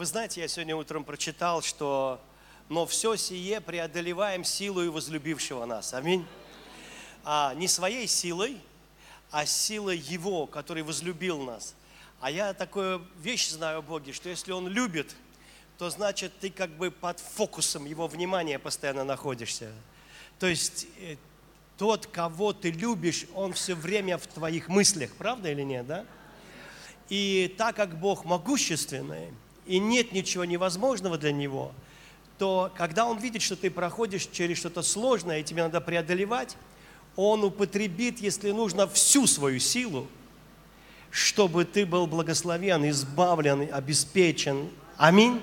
Вы знаете, я сегодня утром прочитал, что «но все сие преодолеваем силою возлюбившего нас». Аминь. А не своей силой, а силой Его, который возлюбил нас. А я такую вещь знаю о Боге, что если Он любит, то значит ты как бы под фокусом Его внимания постоянно находишься. То есть э, тот, кого ты любишь, он все время в твоих мыслях, правда или нет, да? И так как Бог могущественный, и нет ничего невозможного для Него, то когда Он видит, что ты проходишь через что-то сложное, и тебе надо преодолевать, Он употребит, если нужно, всю свою силу, чтобы ты был благословен, избавлен, обеспечен. Аминь.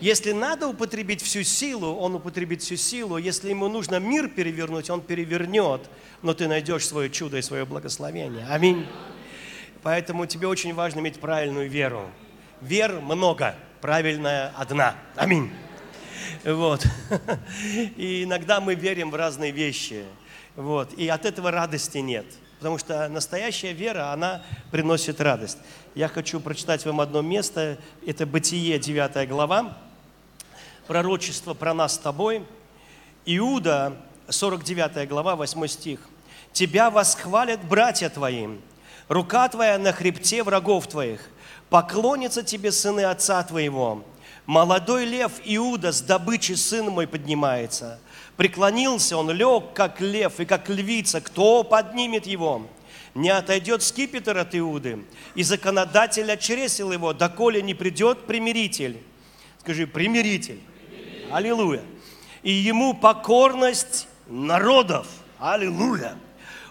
Если надо употребить всю силу, он употребит всю силу. Если ему нужно мир перевернуть, он перевернет. Но ты найдешь свое чудо и свое благословение. Аминь. Поэтому тебе очень важно иметь правильную веру вер много, правильная одна. Аминь. Вот. И иногда мы верим в разные вещи. Вот. И от этого радости нет. Потому что настоящая вера, она приносит радость. Я хочу прочитать вам одно место. Это Бытие, 9 глава. Пророчество про нас с тобой. Иуда, 49 глава, 8 стих. «Тебя восхвалят братья твои, рука твоя на хребте врагов твоих, поклонятся тебе сыны отца твоего. Молодой лев Иуда с добычи сын мой поднимается. Преклонился он, лег, как лев и как львица. Кто поднимет его? Не отойдет скипетр от Иуды, и законодатель очресил его, доколе не придет примиритель. Скажи, примиритель. примиритель. Аллилуйя. И ему покорность народов. Аллилуйя.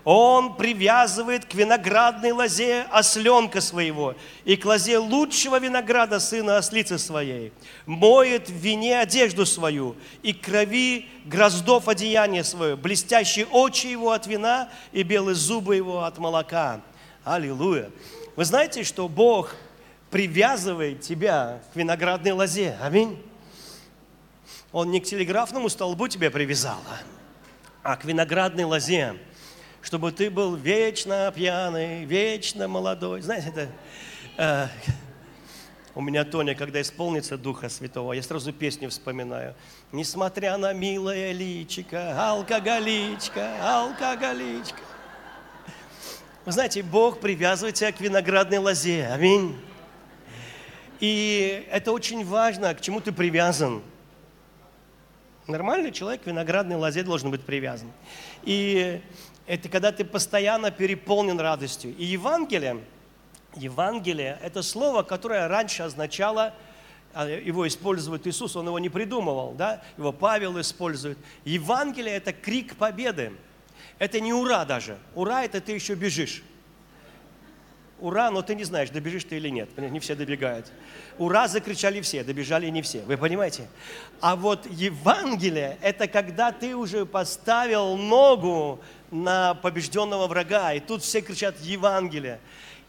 Он привязывает к виноградной лозе осленка своего и к лозе лучшего винограда сына ослицы своей. Моет в вине одежду свою и крови гроздов одеяние свое, блестящие очи его от вина и белые зубы его от молока. Аллилуйя. Вы знаете, что Бог привязывает тебя к виноградной лозе. Аминь. Он не к телеграфному столбу тебя привязал, а к виноградной лозе чтобы ты был вечно пьяный, вечно молодой. Знаете, это... Э, у меня Тоня, когда исполнится Духа Святого, я сразу песню вспоминаю. Несмотря на милое личико, алкоголичка, алкоголичка. Вы знаете, Бог привязывает тебя к виноградной лозе. Аминь. И это очень важно, к чему ты привязан. Нормальный человек к виноградной лозе должен быть привязан. И это когда ты постоянно переполнен радостью. И Евангелие, Евангелие – это слово, которое раньше означало, а, его использует Иисус, он его не придумывал, да? его Павел использует. Евангелие – это крик победы. Это не ура даже. Ура – это ты еще бежишь. Ура, но ты не знаешь, добежишь ты или нет. Не все добегают. Ура, закричали все, добежали не все. Вы понимаете? А вот Евангелие – это когда ты уже поставил ногу на побежденного врага. И тут все кричат Евангелие.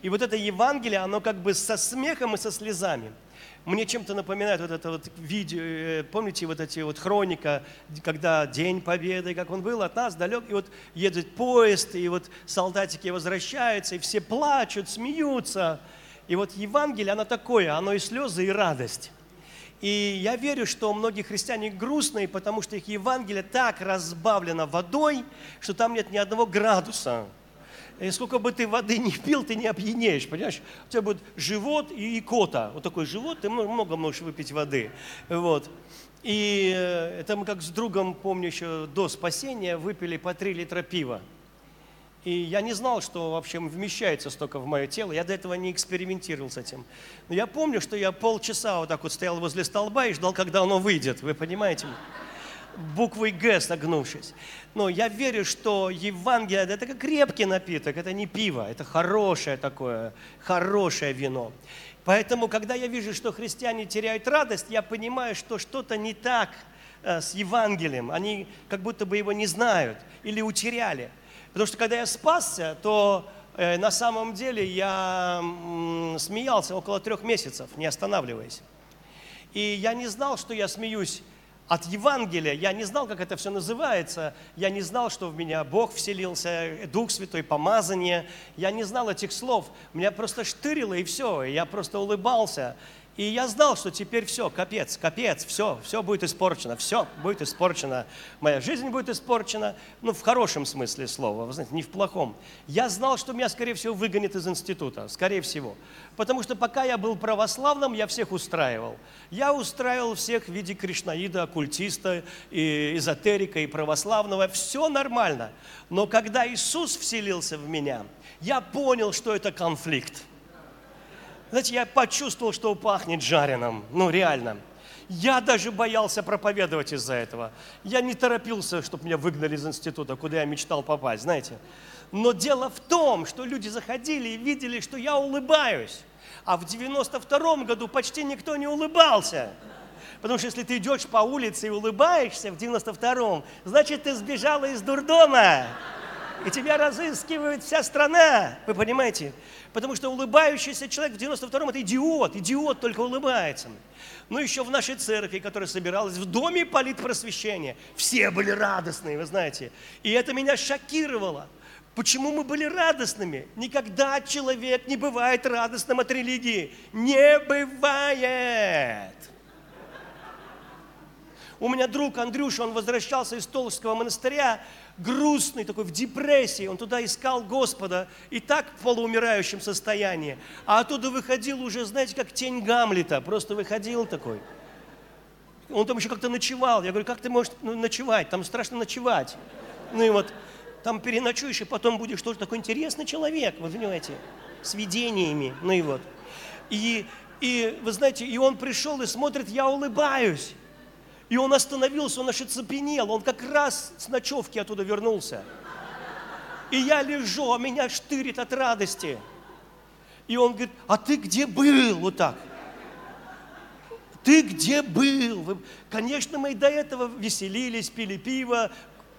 И вот это Евангелие, оно как бы со смехом и со слезами. Мне чем-то напоминает вот это вот видео, э, помните вот эти вот хроника, когда День Победы, как он был от нас далек, и вот едет поезд, и вот солдатики возвращаются, и все плачут, смеются. И вот Евангелие, оно такое, оно и слезы, и радость. И я верю, что многие христиане грустные, потому что их Евангелие так разбавлено водой, что там нет ни одного градуса. И сколько бы ты воды не пил, ты не опьянеешь, понимаешь? У тебя будет живот и икота. Вот такой живот, ты много можешь выпить воды. Вот. И э, это мы как с другом, помню, еще до спасения выпили по 3 литра пива. И я не знал, что вообще вмещается столько в мое тело. Я до этого не экспериментировал с этим. Но я помню, что я полчаса вот так вот стоял возле столба и ждал, когда оно выйдет. Вы понимаете? Буквой «Г» согнувшись. Но я верю, что Евангелие – это как крепкий напиток, это не пиво, это хорошее такое, хорошее вино. Поэтому, когда я вижу, что христиане теряют радость, я понимаю, что что-то не так э, с Евангелием. Они как будто бы его не знают или утеряли. Потому что когда я спасся, то э, на самом деле я смеялся около трех месяцев, не останавливаясь. И я не знал, что я смеюсь от Евангелия. Я не знал, как это все называется. Я не знал, что в меня Бог вселился, Дух Святой, помазание. Я не знал этих слов. Меня просто штырило, и все. Я просто улыбался. И я знал, что теперь все, капец, капец, все, все будет испорчено, все будет испорчено. Моя жизнь будет испорчена, ну, в хорошем смысле слова, вы знаете, не в плохом. Я знал, что меня, скорее всего, выгонят из института, скорее всего. Потому что пока я был православным, я всех устраивал. Я устраивал всех в виде кришнаида, оккультиста, и эзотерика, и православного. Все нормально. Но когда Иисус вселился в меня, я понял, что это конфликт. Знаете, я почувствовал, что пахнет жареным. Ну, реально. Я даже боялся проповедовать из-за этого. Я не торопился, чтобы меня выгнали из института, куда я мечтал попасть, знаете. Но дело в том, что люди заходили и видели, что я улыбаюсь. А в 92 году почти никто не улыбался. Потому что если ты идешь по улице и улыбаешься в 92-м, значит, ты сбежала из дурдома. И тебя разыскивает вся страна. Вы понимаете? Потому что улыбающийся человек в 92-м – это идиот. Идиот только улыбается. Ну, еще в нашей церкви, которая собиралась в доме политпросвещения, все были радостные, вы знаете. И это меня шокировало. Почему мы были радостными? Никогда человек не бывает радостным от религии. Не бывает. У меня друг Андрюша, он возвращался из Толжского монастыря, грустный, такой в депрессии. Он туда искал Господа и так в полуумирающем состоянии. А оттуда выходил уже, знаете, как тень Гамлета. Просто выходил такой. Он там еще как-то ночевал. Я говорю, как ты можешь ночевать? Там страшно ночевать. Ну и вот там переночуешь, и потом будешь тоже такой интересный человек, вы понимаете, с видениями. Ну и вот. И, и вы знаете, и он пришел и смотрит, я улыбаюсь. И он остановился, он аж оцепенел, он как раз с ночевки оттуда вернулся. И я лежу, а меня штырит от радости. И он говорит, а ты где был? Вот так. Ты где был? Конечно, мы и до этого веселились, пили пиво,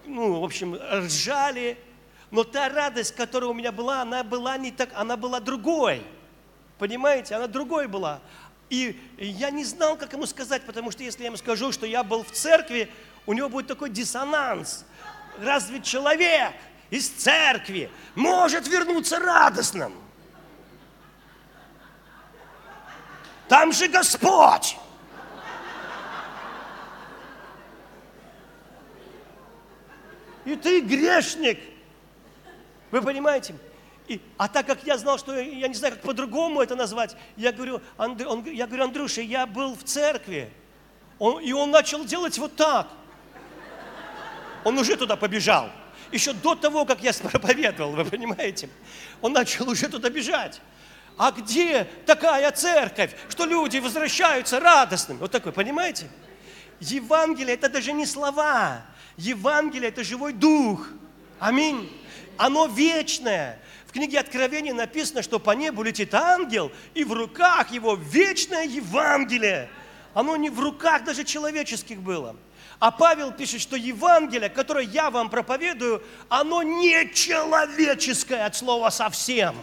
ну, в общем, ржали. Но та радость, которая у меня была, она была не так, она была другой. Понимаете, она другой была. И я не знал, как ему сказать, потому что если я ему скажу, что я был в церкви, у него будет такой диссонанс. Разве человек из церкви может вернуться радостным? Там же Господь! И ты грешник. Вы понимаете? И, а так как я знал, что я не знаю, как по-другому это назвать, я говорю, Андр, он, я говорю, Андрюша, я был в церкви. Он, и он начал делать вот так. Он уже туда побежал. Еще до того, как я проповедовал, вы понимаете? Он начал уже туда бежать. А где такая церковь, что люди возвращаются радостными? Вот такой, понимаете? Евангелие – это даже не слова. Евангелие – это живой дух. Аминь. Оно вечное книге Откровения написано, что по небу летит ангел, и в руках его вечное Евангелие. Оно не в руках даже человеческих было. А Павел пишет, что Евангелие, которое я вам проповедую, оно не человеческое от слова совсем.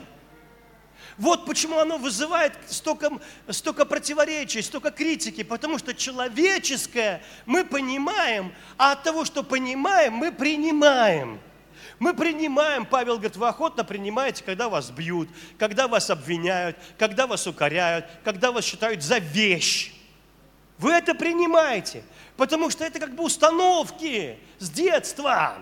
Вот почему оно вызывает столько, столько противоречий, столько критики, потому что человеческое мы понимаем, а от того, что понимаем, мы принимаем. Мы принимаем, Павел говорит, вы охотно принимаете, когда вас бьют, когда вас обвиняют, когда вас укоряют, когда вас считают за вещь. Вы это принимаете, потому что это как бы установки с детства.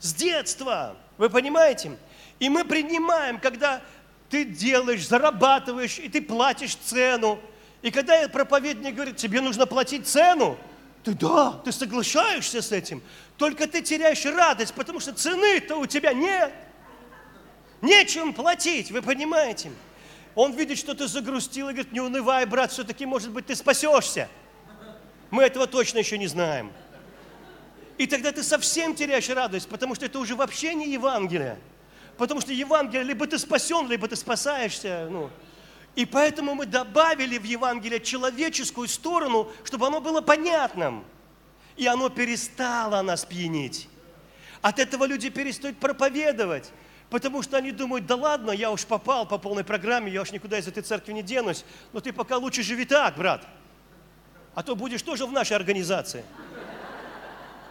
С детства, вы понимаете? И мы принимаем, когда ты делаешь, зарабатываешь, и ты платишь цену. И когда проповедник говорит, тебе нужно платить цену, ты да, ты соглашаешься с этим, только ты теряешь радость, потому что цены-то у тебя нет. Нечем платить, вы понимаете? Он видит, что ты загрустил и говорит, не унывай, брат, все-таки, может быть, ты спасешься. Мы этого точно еще не знаем. И тогда ты совсем теряешь радость, потому что это уже вообще не Евангелие. Потому что Евангелие, либо ты спасен, либо ты спасаешься. Ну. И поэтому мы добавили в Евангелие человеческую сторону, чтобы оно было понятным. И оно перестало нас пьянить. От этого люди перестают проповедовать. Потому что они думают, да ладно, я уж попал по полной программе, я уж никуда из этой церкви не денусь. Но ты пока лучше живи так, брат. А то будешь тоже в нашей организации.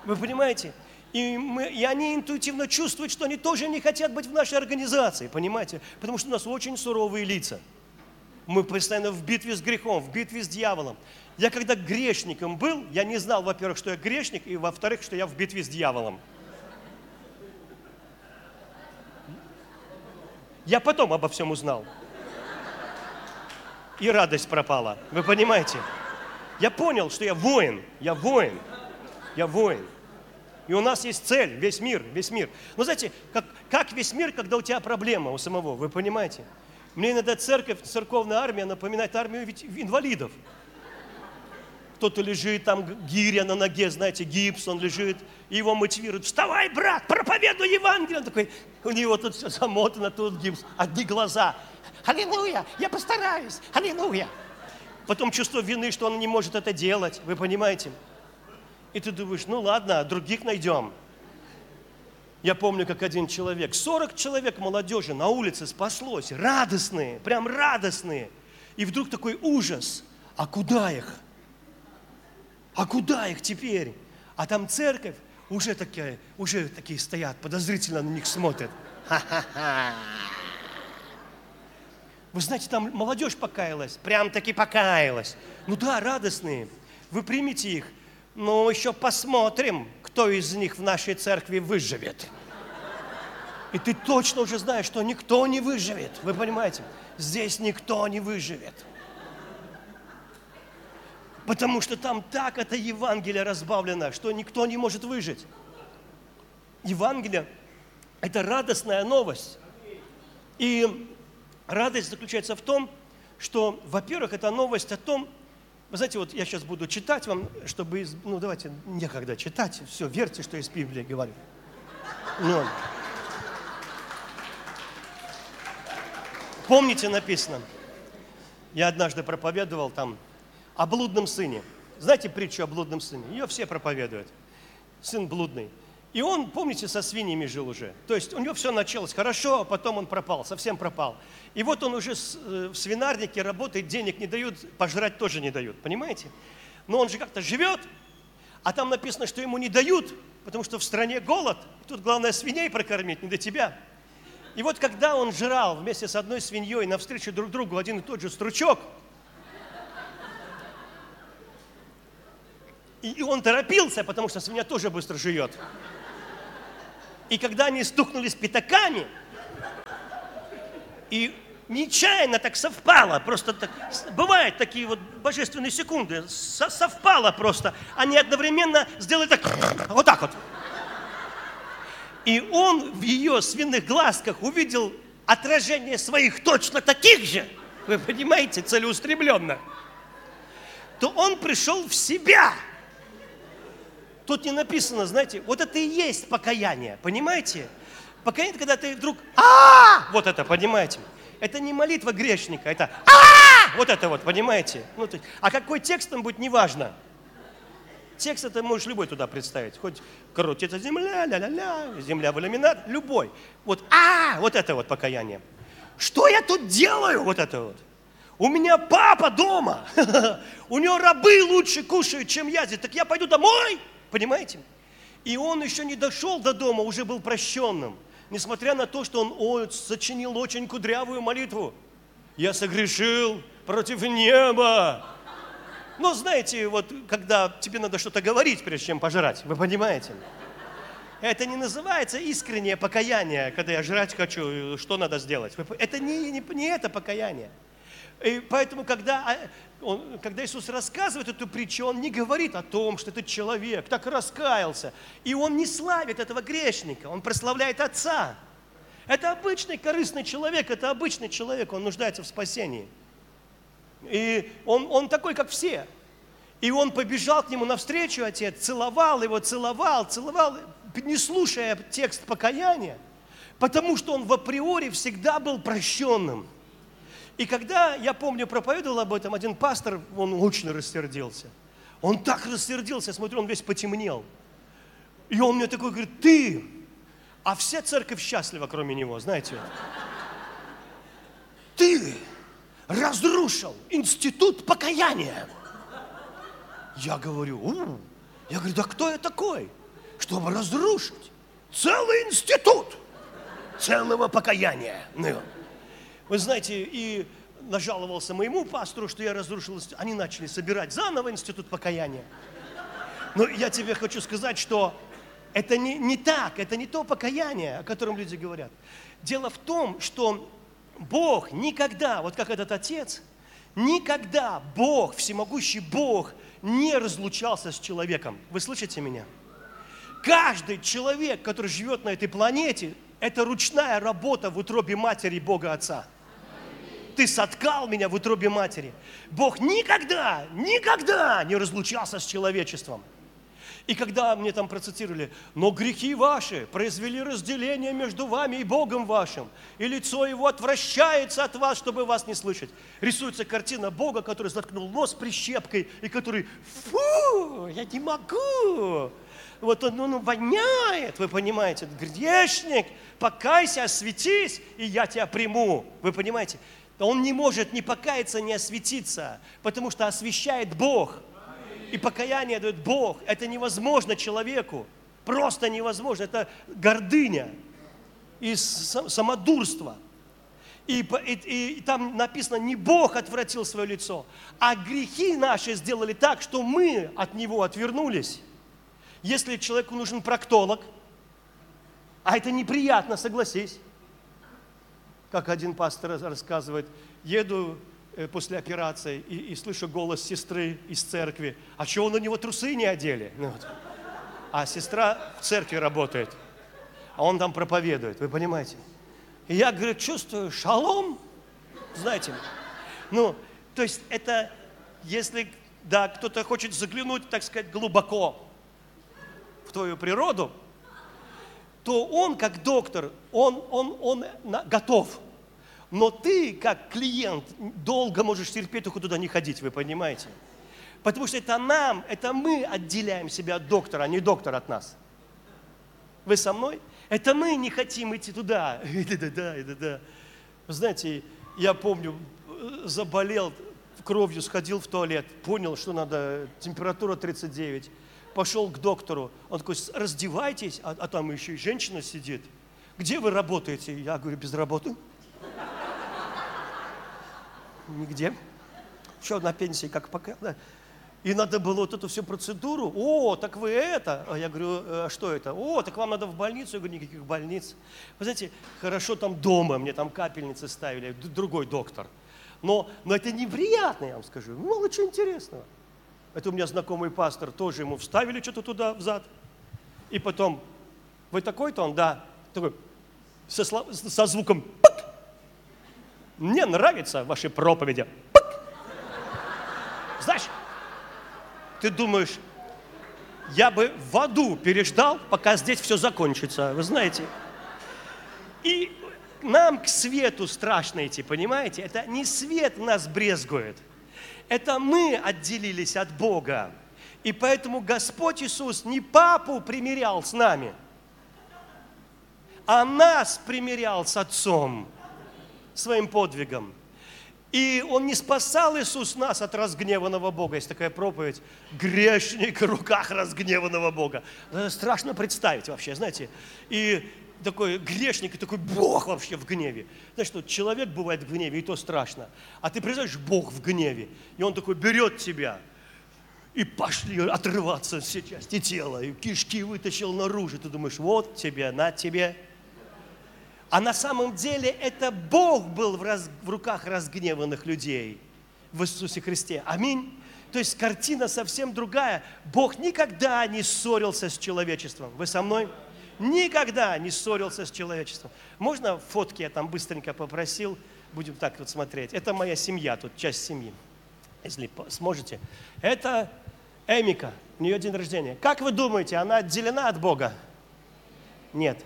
Вы понимаете? И, мы, и они интуитивно чувствуют, что они тоже не хотят быть в нашей организации, понимаете? Потому что у нас очень суровые лица. Мы постоянно в битве с грехом, в битве с дьяволом. Я когда грешником был, я не знал, во-первых, что я грешник, и во-вторых, что я в битве с дьяволом. Я потом обо всем узнал. И радость пропала. Вы понимаете? Я понял, что я воин. Я воин. Я воин. И у нас есть цель, весь мир, весь мир. Но знаете, как, как весь мир, когда у тебя проблема у самого, вы понимаете? Мне иногда церковь, церковная армия напоминает армию ведь инвалидов. Кто-то лежит, там гиря на ноге, знаете, гипс, он лежит, и его мотивируют. Вставай, брат, проповедуй Евангелие. Он такой, у него тут все замотано, тут гипс, одни глаза. Аллилуйя, я постараюсь, аллилуйя. Потом чувство вины, что он не может это делать, вы понимаете? И ты думаешь, ну ладно, других найдем. Я помню, как один человек, 40 человек молодежи на улице спаслось, радостные, прям радостные. И вдруг такой ужас, а куда их? А куда их теперь? А там церковь уже такие, уже такие стоят, подозрительно на них смотрят. Вы знаете, там молодежь покаялась, прям таки покаялась. Ну да, радостные. Вы примите их, но еще посмотрим, кто из них в нашей церкви выживет. И ты точно уже знаешь, что никто не выживет. Вы понимаете? Здесь никто не выживет. Потому что там так это Евангелие разбавлено, что никто не может выжить. Евангелие – это радостная новость. И радость заключается в том, что, во-первых, это новость о том, вы знаете, вот я сейчас буду читать вам, чтобы, ну давайте, некогда читать, все, верьте, что из Библии говорю. Ну, помните, написано, я однажды проповедовал там о блудном сыне. Знаете притчу о блудном сыне? Ее все проповедуют. Сын блудный. И он, помните, со свиньями жил уже. То есть у него все началось хорошо, а потом он пропал, совсем пропал. И вот он уже э, в свинарнике работает, денег не дают, пожрать тоже не дают, понимаете? Но он же как-то живет, а там написано, что ему не дают, потому что в стране голод. И тут главное свиней прокормить, не до тебя. И вот когда он жрал вместе с одной свиньей навстречу друг другу один и тот же стручок, и он торопился, потому что свинья тоже быстро жует. И когда они стукнулись пятаками, и нечаянно так совпало, просто так, бывают такие вот божественные секунды, со, совпало просто, они одновременно сделали так, вот так вот. И он в ее свиных глазках увидел отражение своих точно таких же, вы понимаете, целеустремленно, то он пришел в себя – Тут не написано, знаете, вот это и есть покаяние, понимаете? Покаяние, когда ты вдруг, а, вот это, понимаете? Это не молитва грешника, это а, вот это вот, понимаете? Ну, то, а какой текст там будет, неважно. Текст это можешь любой туда представить. Хоть крутится земля, ля-ля-ля, земля в иллюминат, любой. Вот, а, вот это вот покаяние. Что я тут делаю? Вот это вот. У меня папа дома. У него рабы лучше кушают, чем я здесь. Так я пойду домой Понимаете? И он еще не дошел до дома, уже был прощенным. Несмотря на то, что он сочинил очень кудрявую молитву. Я согрешил против неба. Но знаете, вот когда тебе надо что-то говорить, прежде чем пожрать, вы понимаете? Это не называется искреннее покаяние, когда я жрать хочу, что надо сделать. Это не, не, не это покаяние. И поэтому, когда, а, он, когда Иисус рассказывает эту притчу, Он не говорит о том, что этот человек так раскаялся. И Он не славит этого грешника, Он прославляет Отца. Это обычный корыстный человек, это обычный человек, он нуждается в спасении. И он, он такой, как все. И он побежал к нему навстречу, отец, целовал его, целовал, целовал, не слушая текст покаяния, потому что он в априори всегда был прощенным – и когда, я помню, проповедовал об этом, один пастор, он очень рассердился. Он так рассердился, смотрю, он весь потемнел. И он мне такой говорит, ты, а вся церковь счастлива, кроме него, знаете. Ты разрушил институт покаяния. Я говорю, У. я говорю, да кто я такой, чтобы разрушить целый институт целого покаяния? Ну, вы знаете, и нажаловался моему пастору, что я разрушил институт. Они начали собирать заново институт покаяния. Но я тебе хочу сказать, что это не, не так, это не то покаяние, о котором люди говорят. Дело в том, что Бог никогда, вот как этот отец, никогда Бог, всемогущий Бог, не разлучался с человеком. Вы слышите меня? Каждый человек, который живет на этой планете, это ручная работа в утробе матери Бога Отца. Ты соткал меня в утробе матери. Бог никогда, никогда не разлучался с человечеством. И когда мне там процитировали, но грехи ваши произвели разделение между вами и Богом вашим, и лицо его отвращается от вас, чтобы вас не слышать. Рисуется картина Бога, который заткнул нос прищепкой, и который, фу, я не могу. Вот он, он воняет, вы понимаете, грешник, покайся, осветись, и я тебя приму. Вы понимаете? Он не может ни покаяться, ни осветиться, потому что освещает Бог – и покаяние дает Бог. Это невозможно человеку. Просто невозможно. Это гордыня и самодурство. И, и, и там написано, не Бог отвратил свое лицо, а грехи наши сделали так, что мы от Него отвернулись. Если человеку нужен проктолог, а это неприятно, согласись. Как один пастор рассказывает, еду Э, после операции и, и слышу голос сестры из церкви, а чего на него трусы не одели? Ну, вот. А сестра в церкви работает, а он там проповедует, вы понимаете? И я, говорю, чувствую шалом, знаете, ну, то есть это, если, да, кто-то хочет заглянуть, так сказать, глубоко в твою природу, то он, как доктор, он, он, он готов – но ты, как клиент, долго можешь терпеть, только туда не ходить, вы понимаете? Потому что это нам, это мы отделяем себя от доктора, а не доктор от нас. Вы со мной? Это мы не хотим идти туда. Да-да-да, да-да. Знаете, я помню, заболел кровью, сходил в туалет, понял, что надо, температура 39, пошел к доктору. Он такой, раздевайтесь, а, а там еще и женщина сидит. Где вы работаете? Я говорю, без работы нигде. Еще на пенсии, как пока. Да. И надо было вот эту всю процедуру. О, так вы это. А я говорю, а что это? О, так вам надо в больницу. Я говорю, никаких больниц. Вы знаете, хорошо там дома, мне там капельницы ставили, другой доктор. Но, но это неприятно, я вам скажу. Мало чего интересного. Это у меня знакомый пастор, тоже ему вставили что-то туда, взад. И потом, вы такой-то он? Да. Такой, со, со звуком мне нравятся ваши проповеди. Знаешь, ты думаешь, я бы в аду переждал, пока здесь все закончится, вы знаете. И нам к свету страшно идти, понимаете? Это не свет нас брезгует. Это мы отделились от Бога. И поэтому Господь Иисус не папу примирял с нами, а нас примирял с Отцом своим подвигом. И он не спасал Иисус нас от разгневанного Бога. Есть такая проповедь. Грешник в руках разгневанного Бога. Это страшно представить вообще, знаете. И такой грешник, и такой Бог вообще в гневе. Знаешь, что человек бывает в гневе, и то страшно. А ты представляешь, Бог в гневе. И он такой берет тебя, и пошли отрываться все части тела, и кишки вытащил наружу. Ты думаешь, вот тебе, на тебе, а на самом деле это Бог был в, раз, в руках разгневанных людей в Иисусе Христе. Аминь. То есть картина совсем другая. Бог никогда не ссорился с человечеством. Вы со мной? Никогда не ссорился с человечеством. Можно фотки я там быстренько попросил? Будем так вот смотреть. Это моя семья, тут часть семьи. Если сможете. Это Эмика, у нее день рождения. Как вы думаете, она отделена от Бога? Нет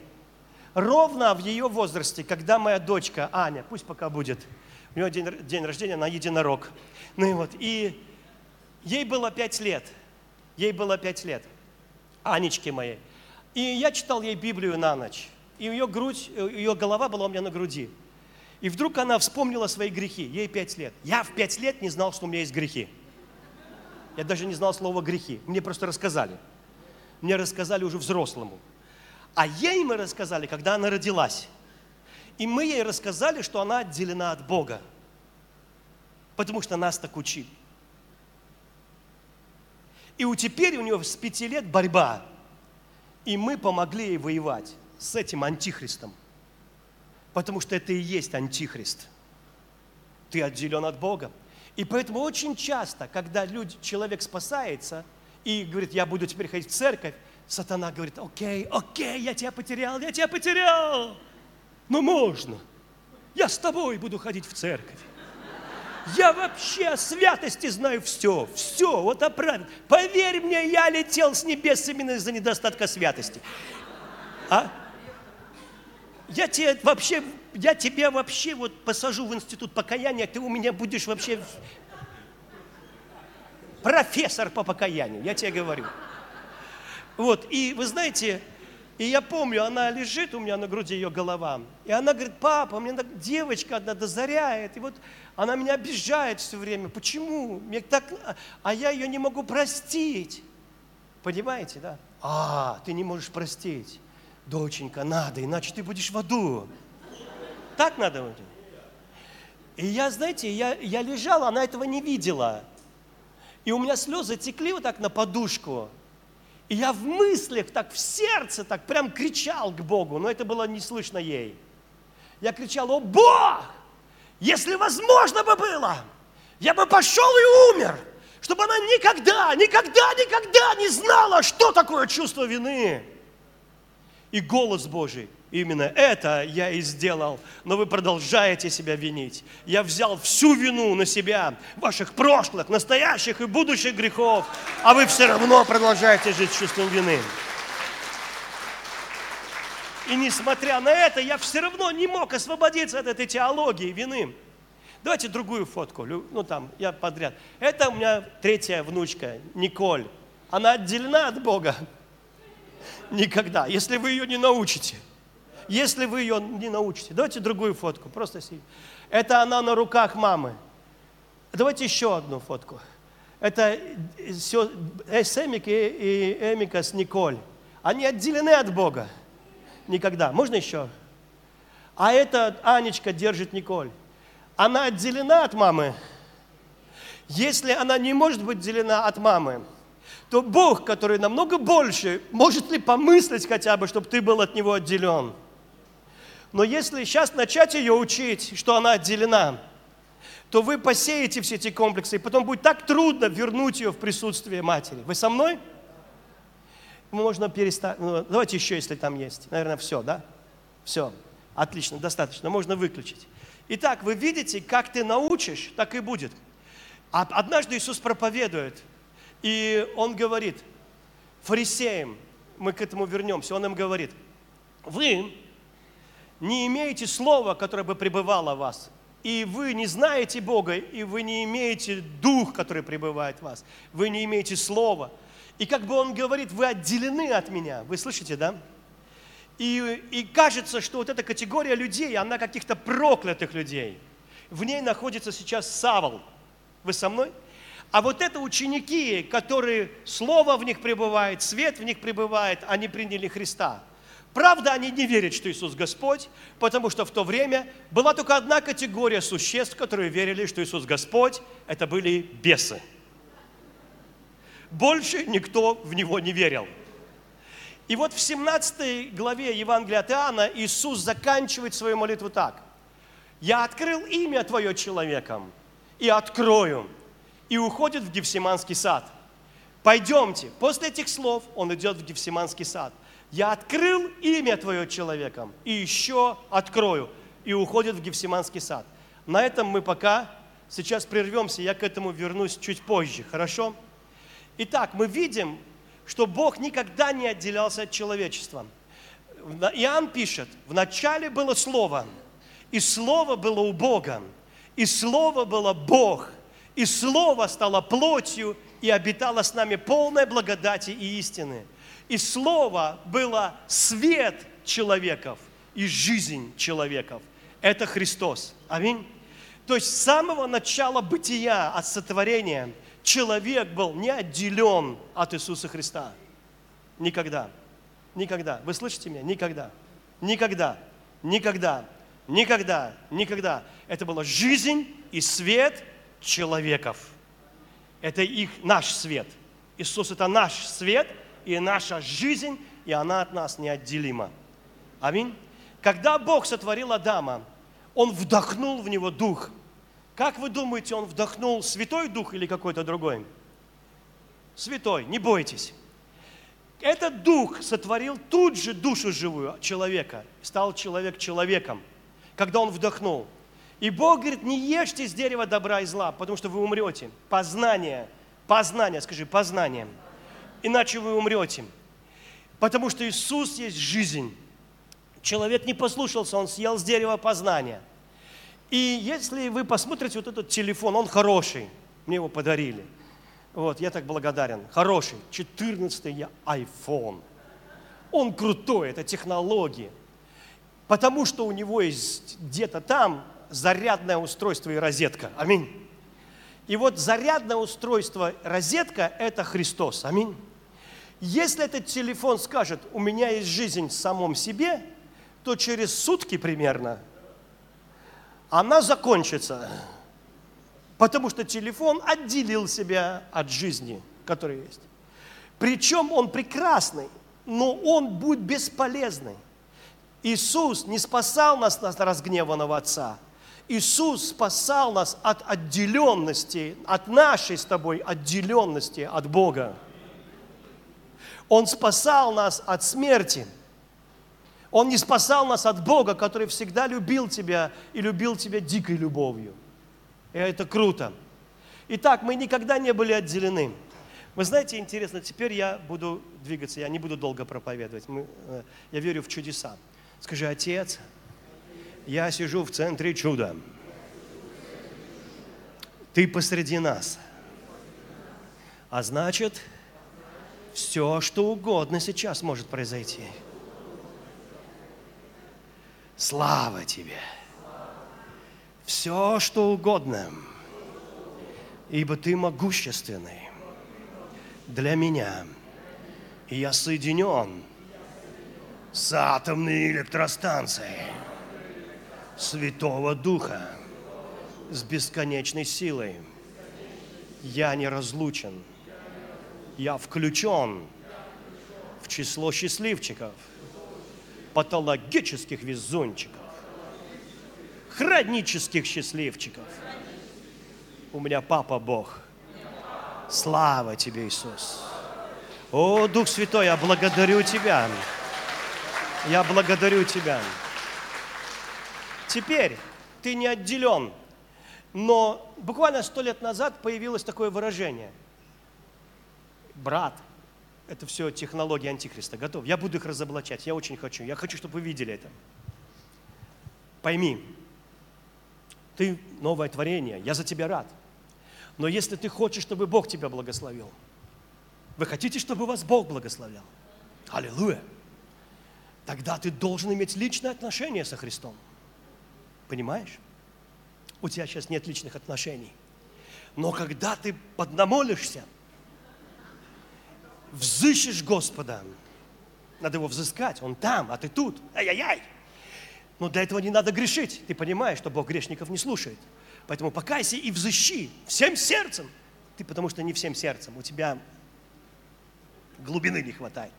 ровно в ее возрасте, когда моя дочка Аня, пусть пока будет, у нее день, день рождения, она единорог. Ну и вот, и ей было пять лет, ей было пять лет, Анечке моей. И я читал ей Библию на ночь, и ее грудь, ее голова была у меня на груди. И вдруг она вспомнила свои грехи, ей пять лет. Я в пять лет не знал, что у меня есть грехи. Я даже не знал слова грехи. Мне просто рассказали. Мне рассказали уже взрослому. А ей мы рассказали, когда она родилась. И мы ей рассказали, что она отделена от Бога. потому что нас так учили. И у теперь у него с пяти лет борьба. И мы помогли ей воевать с этим антихристом. Потому что это и есть антихрист. Ты отделен от Бога. И поэтому очень часто, когда люди, человек спасается и говорит, я буду теперь ходить в церковь, сатана говорит, окей, окей, я тебя потерял, я тебя потерял. Но можно. Я с тобой буду ходить в церковь. Я вообще о святости знаю все, все, вот оправил. Поверь мне, я летел с небес именно из-за недостатка святости. А? Я тебе вообще, я тебя вообще вот посажу в институт покаяния, ты у меня будешь вообще профессор по покаянию, я тебе говорю. Вот, и вы знаете, и я помню, она лежит у меня на груди, ее голова. И она говорит, папа, мне девочка одна дозаряет. И вот она меня обижает все время. Почему? Мне так... А я ее не могу простить. Понимаете, да? А, ты не можешь простить. Доченька, надо, иначе ты будешь в аду. Так надо. И я, знаете, я, я лежала, она этого не видела. И у меня слезы текли вот так на подушку. И я в мыслях, так в сердце, так прям кричал к Богу, но это было не слышно ей. Я кричал, о Бог, если возможно бы было, я бы пошел и умер, чтобы она никогда, никогда, никогда не знала, что такое чувство вины. И голос Божий Именно это я и сделал, но вы продолжаете себя винить. Я взял всю вину на себя, ваших прошлых, настоящих и будущих грехов, а вы все равно продолжаете жить с чувством вины. И несмотря на это, я все равно не мог освободиться от этой теологии вины. Давайте другую фотку, ну там, я подряд. Это у меня третья внучка, Николь. Она отделена от Бога. Никогда, если вы ее не научите если вы ее не научите. Давайте другую фотку, просто сидите. Это она на руках мамы. Давайте еще одну фотку. Это Эсемик и Эмика с Николь. Они отделены от Бога. Никогда. Можно еще? А это Анечка держит Николь. Она отделена от мамы. Если она не может быть отделена от мамы, то Бог, который намного больше, может ли помыслить хотя бы, чтобы ты был от Него отделен? Но если сейчас начать ее учить, что она отделена, то вы посеете все эти комплексы, и потом будет так трудно вернуть ее в присутствие матери. Вы со мной? Можно перестать. Ну, давайте еще, если там есть. Наверное, все, да? Все. Отлично, достаточно. Можно выключить. Итак, вы видите, как ты научишь, так и будет. Однажды Иисус проповедует, и Он говорит, фарисеям, мы к этому вернемся, Он им говорит, вы не имеете слова, которое бы пребывало в вас, и вы не знаете Бога, и вы не имеете Дух, который пребывает в вас, вы не имеете слова. И как бы он говорит, вы отделены от меня. Вы слышите, да? И, и кажется, что вот эта категория людей, она каких-то проклятых людей. В ней находится сейчас Савол. Вы со мной? А вот это ученики, которые Слово в них пребывает, свет в них пребывает, они приняли Христа – Правда, они не верят, что Иисус Господь, потому что в то время была только одна категория существ, которые верили, что Иисус Господь, это были бесы. Больше никто в Него не верил. И вот в 17 главе Евангелия от Иоанна Иисус заканчивает свою молитву так. «Я открыл имя Твое человеком и открою». И уходит в Гефсиманский сад. Пойдемте. После этих слов он идет в Гефсиманский сад – я открыл имя Твое человеком, и еще открою. И уходит в Гефсиманский сад. На этом мы пока сейчас прервемся, я к этому вернусь чуть позже, хорошо? Итак, мы видим, что Бог никогда не отделялся от человечества. Иоанн пишет, в начале было Слово, и Слово было у Бога, и Слово было Бог, и Слово стало плотью и обитало с нами полной благодати и истины. И Слово было свет человеков и жизнь человеков. Это Христос. Аминь. То есть с самого начала бытия, от сотворения, человек был не отделен от Иисуса Христа. Никогда. Никогда. Вы слышите меня? Никогда. Никогда. Никогда. Никогда. Никогда. Это была жизнь и свет человеков. Это их, наш свет. Иисус – это наш свет и наша жизнь, и она от нас неотделима. Аминь. Когда Бог сотворил Адама, Он вдохнул в него дух. Как вы думаете, Он вдохнул Святой Дух или какой-то другой? Святой, не бойтесь. Этот дух сотворил тут же душу живую человека. Стал человек человеком, когда он вдохнул. И Бог говорит, не ешьте с дерева добра и зла, потому что вы умрете. Познание, познание, скажи, познание. Иначе вы умрете. Потому что Иисус есть жизнь. Человек не послушался, он съел с дерева познания. И если вы посмотрите вот этот телефон, он хороший, мне его подарили. Вот, я так благодарен. Хороший, 14-й iPhone. Он крутой, это технологии. Потому что у него есть где-то там зарядное устройство и розетка. Аминь. И вот зарядное устройство, розетка – это Христос. Аминь. Если этот телефон скажет, у меня есть жизнь в самом себе, то через сутки примерно она закончится. Потому что телефон отделил себя от жизни, которая есть. Причем он прекрасный, но он будет бесполезный. Иисус не спасал нас от разгневанного Отца. Иисус спасал нас от отделенности, от нашей с тобой отделенности от Бога. Он спасал нас от смерти. Он не спасал нас от Бога, который всегда любил тебя и любил тебя дикой любовью. И это круто. Итак, мы никогда не были отделены. Вы знаете, интересно, теперь я буду двигаться, я не буду долго проповедовать. Мы, э, я верю в чудеса. Скажи, Отец, я сижу в центре чуда. Ты посреди нас. А значит, все, что угодно сейчас может произойти. Слава Тебе! Все, что угодно, ибо Ты могущественный для меня. И я соединен с атомной электростанцией Святого Духа, с бесконечной силой. Я не разлучен – я включен в число счастливчиков, патологических везунчиков, хронических счастливчиков. У меня папа Бог. Слава тебе, Иисус. О, Дух Святой, я благодарю Тебя. Я благодарю Тебя. Теперь ты не отделен. Но буквально сто лет назад появилось такое выражение – брат, это все технологии антихриста. Готов. Я буду их разоблачать. Я очень хочу. Я хочу, чтобы вы видели это. Пойми, ты новое творение. Я за тебя рад. Но если ты хочешь, чтобы Бог тебя благословил, вы хотите, чтобы вас Бог благословлял? Аллилуйя! Тогда ты должен иметь личное отношение со Христом. Понимаешь? У тебя сейчас нет личных отношений. Но когда ты поднамолишься – взыщешь Господа. Надо его взыскать, он там, а ты тут. Ай-яй-яй. Но для этого не надо грешить. Ты понимаешь, что Бог грешников не слушает. Поэтому покайся и взыщи всем сердцем. Ты потому что не всем сердцем, у тебя глубины не хватает.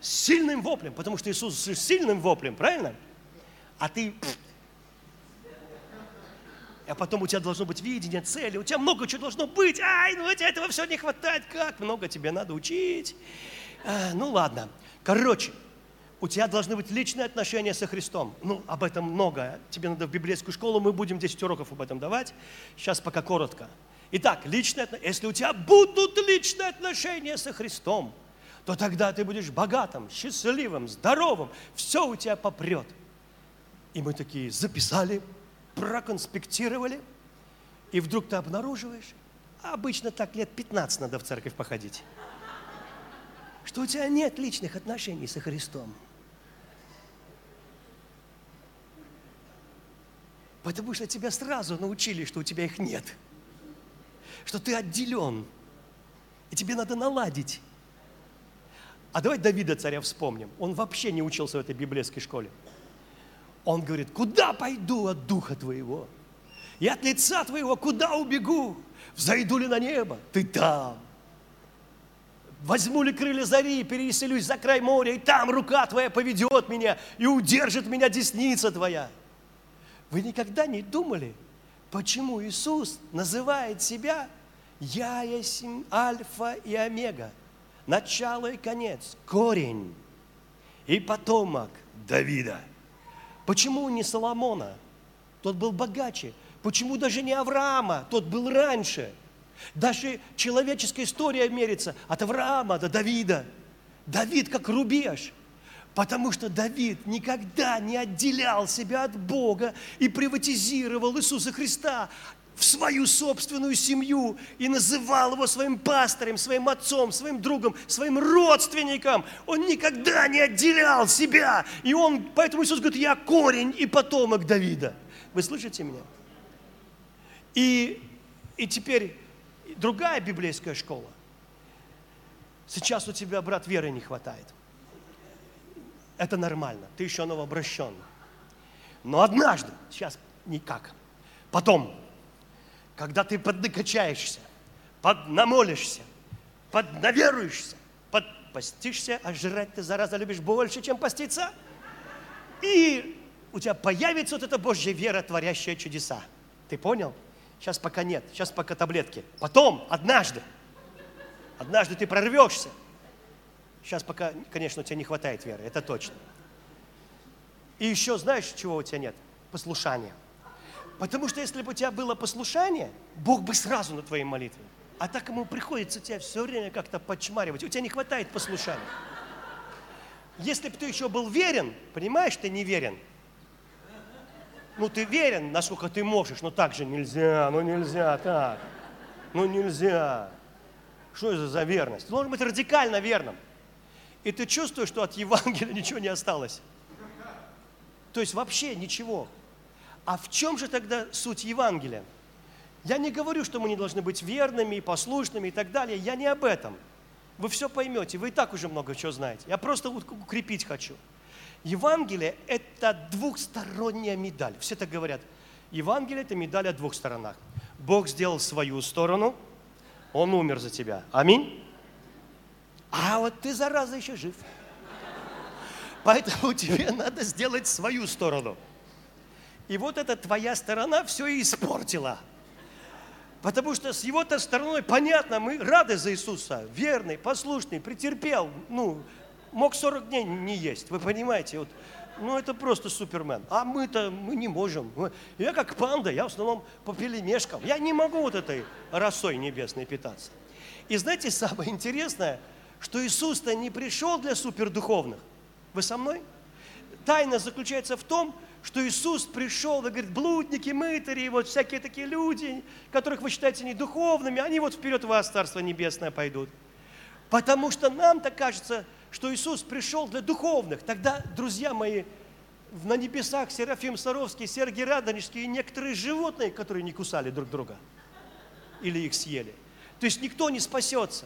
Сильным воплем, потому что Иисус с сильным воплем, правильно? А ты а потом у тебя должно быть видение, цели, у тебя много чего должно быть. Ай, ну тебе этого все не хватает, как много тебе надо учить. А, ну ладно. Короче, у тебя должны быть личные отношения со Христом. Ну, об этом много. Тебе надо в библейскую школу, мы будем 10 уроков об этом давать. Сейчас пока коротко. Итак, личные, если у тебя будут личные отношения со Христом, то тогда ты будешь богатым, счастливым, здоровым, все у тебя попрет. И мы такие записали, проконспектировали, и вдруг ты обнаруживаешь, обычно так лет 15 надо в церковь походить, что у тебя нет личных отношений со Христом. Потому что тебя сразу научили, что у тебя их нет. Что ты отделен. И тебе надо наладить. А давай Давида царя вспомним. Он вообще не учился в этой библейской школе. Он говорит, куда пойду от Духа Твоего? И от лица Твоего куда убегу? Взойду ли на небо? Ты там. Возьму ли крылья зари, переселюсь за край моря, и там рука Твоя поведет меня, и удержит меня десница Твоя. Вы никогда не думали, почему Иисус называет себя «Я есть Альфа и Омега», начало и конец, корень и потомок Давида. Почему не Соломона? Тот был богаче. Почему даже не Авраама? Тот был раньше. Даже человеческая история мерится от Авраама до Давида. Давид как рубеж. Потому что Давид никогда не отделял себя от Бога и приватизировал Иисуса Христа в свою собственную семью и называл его своим пастором, своим отцом, своим другом, своим родственником. Он никогда не отделял себя. И он, поэтому Иисус говорит, я корень и потомок Давида. Вы слышите меня? И, и теперь другая библейская школа. Сейчас у тебя, брат, веры не хватает. Это нормально, ты еще новообращенный. Но однажды, сейчас никак, потом, когда ты поднакачаешься, поднамолишься, поднаверуешься, подпостишься, а жрать ты, зараза, любишь больше, чем поститься, и у тебя появится вот эта Божья вера, творящая чудеса. Ты понял? Сейчас пока нет, сейчас пока таблетки. Потом, однажды, однажды ты прорвешься. Сейчас пока, конечно, у тебя не хватает веры, это точно. И еще знаешь, чего у тебя нет? Послушания. Потому что если бы у тебя было послушание, Бог бы сразу на твоей молитве. А так ему приходится тебя все время как-то подчмаривать. У тебя не хватает послушания. Если бы ты еще был верен, понимаешь, ты не верен. Ну, ты верен, насколько ты можешь, но так же нельзя, ну нельзя так. Ну нельзя. Что это за верность? Ты должен быть радикально верным. И ты чувствуешь, что от Евангелия ничего не осталось. То есть вообще ничего. А в чем же тогда суть Евангелия? Я не говорю, что мы не должны быть верными и послушными и так далее. Я не об этом. Вы все поймете, вы и так уже много чего знаете. Я просто укрепить хочу. Евангелие – это двухсторонняя медаль. Все так говорят. Евангелие – это медаль о двух сторонах. Бог сделал свою сторону, Он умер за тебя. Аминь. А вот ты, зараза, еще жив. Поэтому тебе надо сделать свою сторону – и вот эта твоя сторона все и испортила. Потому что с его-то стороной, понятно, мы рады за Иисуса, верный, послушный, претерпел, ну, мог 40 дней не есть, вы понимаете, вот, ну, это просто супермен. А мы-то, мы не можем. Я как панда, я в основном по пелемешкам. Я не могу вот этой росой небесной питаться. И знаете, самое интересное, что Иисус-то не пришел для супердуховных. Вы со мной? Тайна заключается в том, что Иисус пришел, и говорит, блудники, мытари, вот всякие такие люди, которых вы считаете недуховными, они вот вперед в вас, Царство Небесное, пойдут. Потому что нам-то кажется, что Иисус пришел для духовных. Тогда, друзья мои, на небесах Серафим Саровский, Сергий Радонежский и некоторые животные, которые не кусали друг друга или их съели. То есть никто не спасется.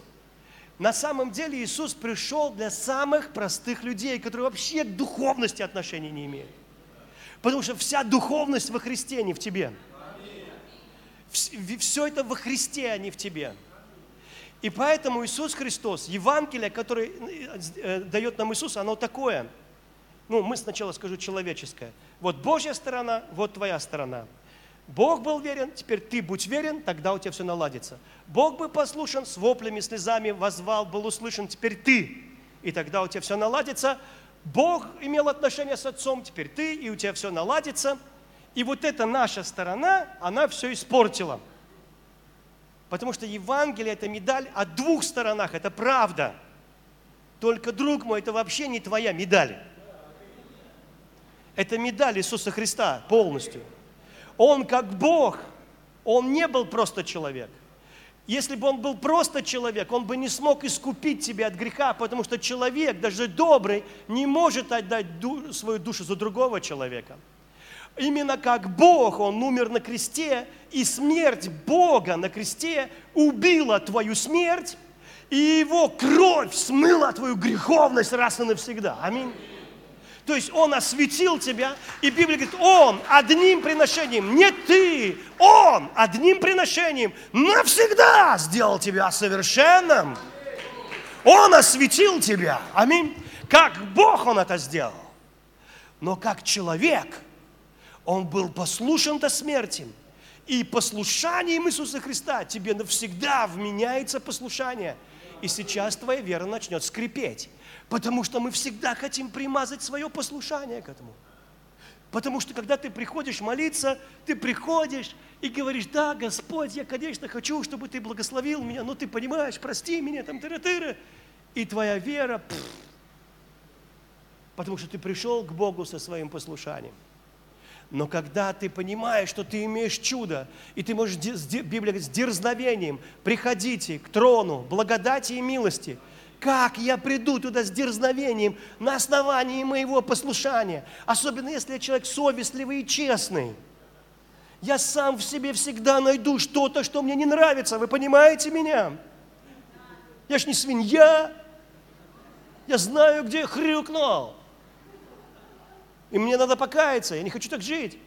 На самом деле Иисус пришел для самых простых людей, которые вообще к духовности отношения не имеют. Потому что вся духовность во Христе, а не в тебе. Все это во Христе, а не в тебе. И поэтому Иисус Христос, Евангелие, которое э, э, дает нам Иисус, оно такое. Ну, мы сначала скажу человеческое. Вот Божья сторона, вот твоя сторона. Бог был верен, теперь ты будь верен, тогда у тебя все наладится. Бог был послушан, с воплями, слезами возвал, был услышан, теперь ты. И тогда у тебя все наладится, Бог имел отношение с отцом, теперь ты, и у тебя все наладится. И вот эта наша сторона, она все испортила. Потому что Евангелие – это медаль о двух сторонах, это правда. Только, друг мой, это вообще не твоя медаль. Это медаль Иисуса Христа полностью. Он как Бог, Он не был просто человек. Если бы он был просто человек, он бы не смог искупить тебя от греха, потому что человек, даже добрый, не может отдать свою душу за другого человека. Именно как Бог, Он умер на кресте, и смерть Бога на кресте убила твою смерть, и Его кровь смыла твою греховность раз и навсегда. Аминь. То есть Он осветил тебя, и Библия говорит, Он одним приношением, не ты, Он одним приношением навсегда сделал тебя совершенным. Он осветил тебя. Аминь. Как Бог Он это сделал. Но как человек, Он был послушен до смерти. И послушанием Иисуса Христа тебе навсегда вменяется послушание. И сейчас твоя вера начнет скрипеть. Потому что мы всегда хотим примазать свое послушание к этому. Потому что когда ты приходишь молиться, ты приходишь и говоришь, да, Господь, я, конечно, хочу, чтобы ты благословил меня, но ты понимаешь, прости меня, там, тыры-тыры. И твоя вера, пфф, потому что ты пришел к Богу со своим послушанием. Но когда ты понимаешь, что ты имеешь чудо, и ты можешь, Библия говорит, с дерзновением, приходите к трону благодати и милости, как я приду туда с дерзновением на основании моего послушания, особенно если я человек совестливый и честный. Я сам в себе всегда найду что-то, что мне не нравится. Вы понимаете меня? Я ж не свинья. Я знаю, где хрюкнул. И мне надо покаяться, я не хочу так жить.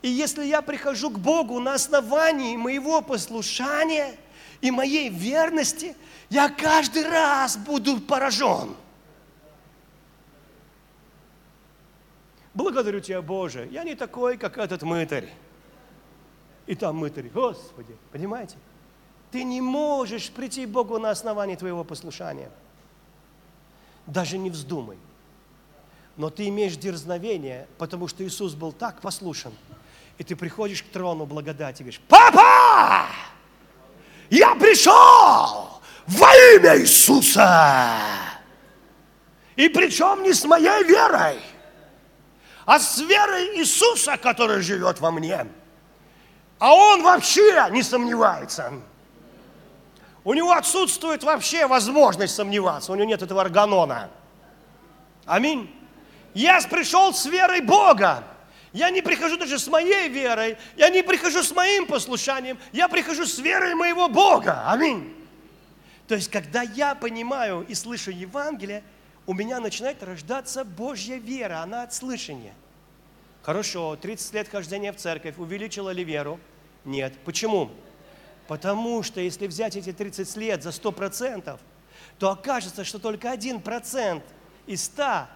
И если я прихожу к Богу на основании моего послушания и моей верности, я каждый раз буду поражен. Благодарю Тебя, Боже, я не такой, как этот мытарь. И там мытарь, Господи, понимаете? Ты не можешь прийти к Богу на основании твоего послушания. Даже не вздумай но ты имеешь дерзновение, потому что Иисус был так послушен. И ты приходишь к трону благодати и говоришь, папа, я пришел во имя Иисуса. И причем не с моей верой, а с верой Иисуса, который живет во мне. А он вообще не сомневается. У него отсутствует вообще возможность сомневаться. У него нет этого органона. Аминь. Я пришел с верой Бога. Я не прихожу даже с моей верой, я не прихожу с моим послушанием, я прихожу с верой моего Бога. Аминь. То есть, когда я понимаю и слышу Евангелие, у меня начинает рождаться Божья вера, она от слышания. Хорошо, 30 лет хождения в церковь, увеличила ли веру? Нет. Почему? Потому что если взять эти 30 лет за 100%, то окажется, что только 1% из 100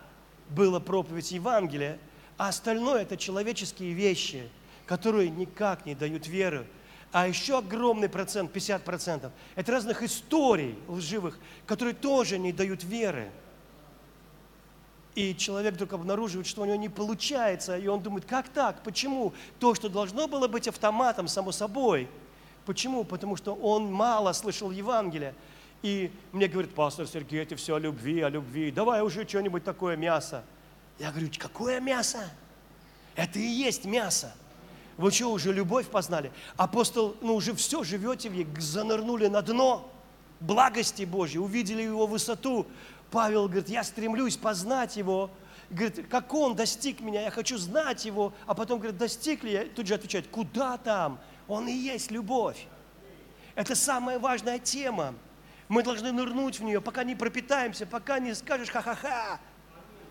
была проповедь Евангелия, а остальное это человеческие вещи, которые никак не дают веры. А еще огромный процент, 50%, это разных историй лживых, которые тоже не дают веры. И человек вдруг обнаруживает, что у него не получается, и он думает, как так, почему? То, что должно было быть автоматом, само собой. Почему? Потому что он мало слышал Евангелия. И мне говорит, пастор Сергей, это все о любви, о любви. Давай уже что-нибудь такое мясо. Я говорю, какое мясо? Это и есть мясо. Вы что, уже любовь познали? Апостол, ну уже все, живете в ней, занырнули на дно благости Божьей, увидели его высоту. Павел говорит, я стремлюсь познать его. Говорит, как он достиг меня, я хочу знать его. А потом говорит, достиг ли я? Тут же отвечает, куда там? Он и есть любовь. Это самая важная тема. Мы должны нырнуть в нее, пока не пропитаемся, пока не скажешь ха-ха-ха,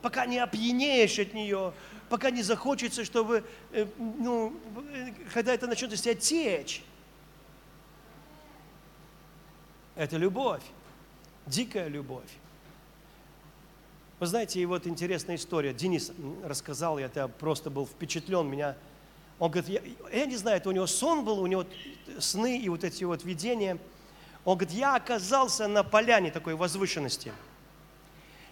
пока не опьянеешь от нее, пока не захочется, чтобы, э, ну, когда это начнет из тебя течь. Это любовь, дикая любовь. Вы знаете, и вот интересная история. Денис рассказал, я просто был впечатлен, меня он говорит, я, я не знаю, это у него сон был, у него сны и вот эти вот видения – он говорит, я оказался на поляне такой возвышенности.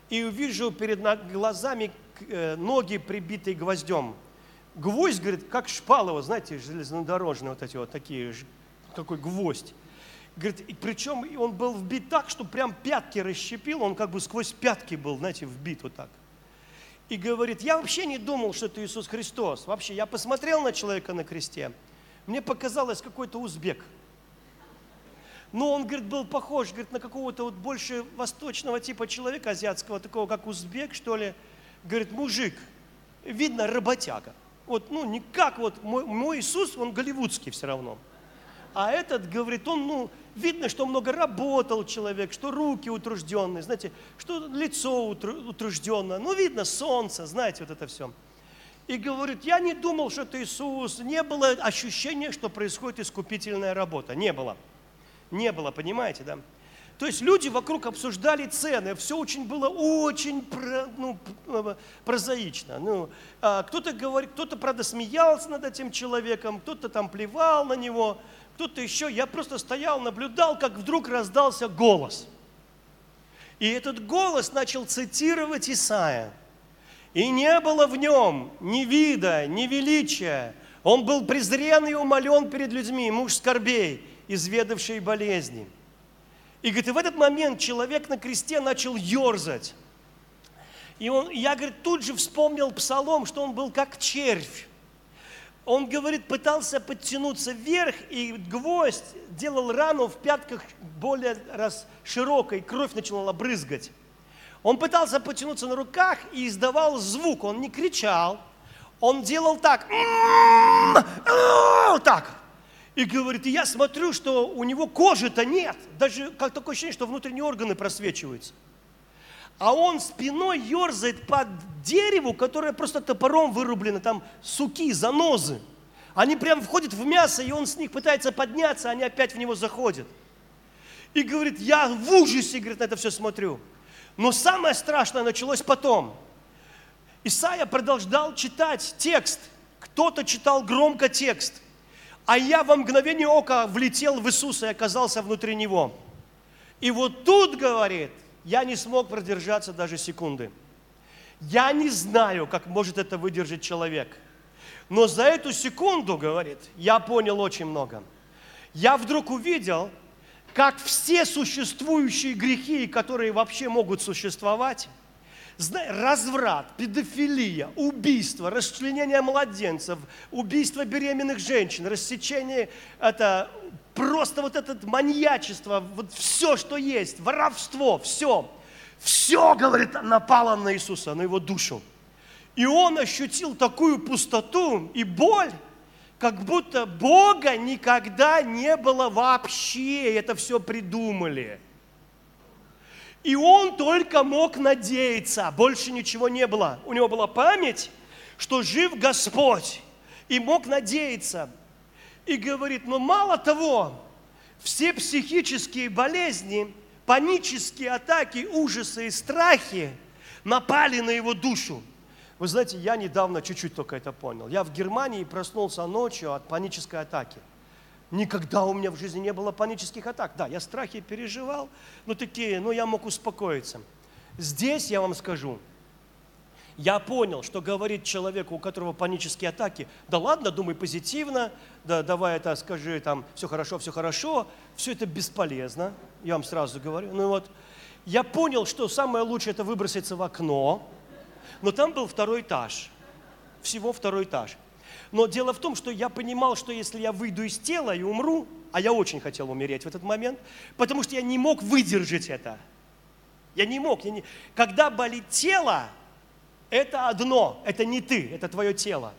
И увижу перед глазами э, ноги, прибитые гвоздем. Гвоздь, говорит, как шпала, вот, знаете, железнодорожные вот эти вот такие, такой гвоздь. Говорит, и причем он был вбит так, что прям пятки расщепил, он как бы сквозь пятки был, знаете, вбит вот так. И говорит, я вообще не думал, что это Иисус Христос. Вообще, я посмотрел на человека на кресте, мне показалось какой-то узбек – но он, говорит, был похож, говорит, на какого-то вот больше восточного типа человека, азиатского, такого, как узбек, что ли. Говорит, мужик, видно, работяга. Вот, ну, не как вот, мой, мой Иисус, он голливудский все равно. А этот говорит, он, ну, видно, что много работал человек, что руки утружденные, знаете, что лицо утружденное. Ну, видно, солнце, знаете, вот это все. И говорит, я не думал, что это Иисус. Не было ощущения, что происходит искупительная работа. Не было. Не было, понимаете, да? То есть люди вокруг обсуждали цены, все очень было очень ну, прозаично. Ну, а кто-то говорит, кто-то, правда, смеялся над этим человеком, кто-то там плевал на него, кто-то еще. Я просто стоял, наблюдал, как вдруг раздался голос. И этот голос начал цитировать Исаия. И не было в нем ни вида, ни величия. Он был презрен и умолен перед людьми, муж скорбей, изведавший болезни. И говорит, и в этот момент человек на кресте начал ерзать. И он, я, говорит, тут же вспомнил псалом, что он был как червь. Он, говорит, пытался подтянуться вверх, и гвоздь делал рану в пятках более раз широкой, кровь начала брызгать. Он пытался потянуться на руках и издавал звук, он не кричал, он делал так, так, и говорит, и я смотрю, что у него кожи-то нет. Даже как такое ощущение, что внутренние органы просвечиваются. А он спиной ерзает под дереву, которое просто топором вырублено, там суки, занозы. Они прям входят в мясо, и он с них пытается подняться, они опять в него заходят. И говорит, я в ужасе, говорит, на это все смотрю. Но самое страшное началось потом. Исаия продолжал читать текст. Кто-то читал громко текст – а я во мгновение ока влетел в Иисуса и оказался внутри Него. И вот тут, говорит, я не смог продержаться даже секунды. Я не знаю, как может это выдержать человек. Но за эту секунду, говорит, я понял очень много. Я вдруг увидел, как все существующие грехи, которые вообще могут существовать, разврат, педофилия, убийство, расчленение младенцев, убийство беременных женщин, рассечение, это просто вот это маньячество, вот все, что есть, воровство, все. Все, говорит, напало на Иисуса, на его душу. И он ощутил такую пустоту и боль, как будто Бога никогда не было вообще, это все придумали – и он только мог надеяться, больше ничего не было. У него была память, что жив Господь, и мог надеяться. И говорит, но мало того, все психические болезни, панические атаки, ужасы и страхи напали на его душу. Вы знаете, я недавно чуть-чуть только это понял. Я в Германии проснулся ночью от панической атаки. Никогда у меня в жизни не было панических атак. Да, я страхи переживал, но такие, но я мог успокоиться. Здесь я вам скажу, я понял, что говорит человеку, у которого панические атаки, да ладно, думай позитивно, да давай это скажи, там, все хорошо, все хорошо, все это бесполезно, я вам сразу говорю. Ну вот, я понял, что самое лучшее это выброситься в окно, но там был второй этаж, всего второй этаж. Но дело в том, что я понимал, что если я выйду из тела и умру, а я очень хотел умереть в этот момент, потому что я не мог выдержать это. Я не мог. Я не... Когда болит тело, это одно, это не ты, это твое тело.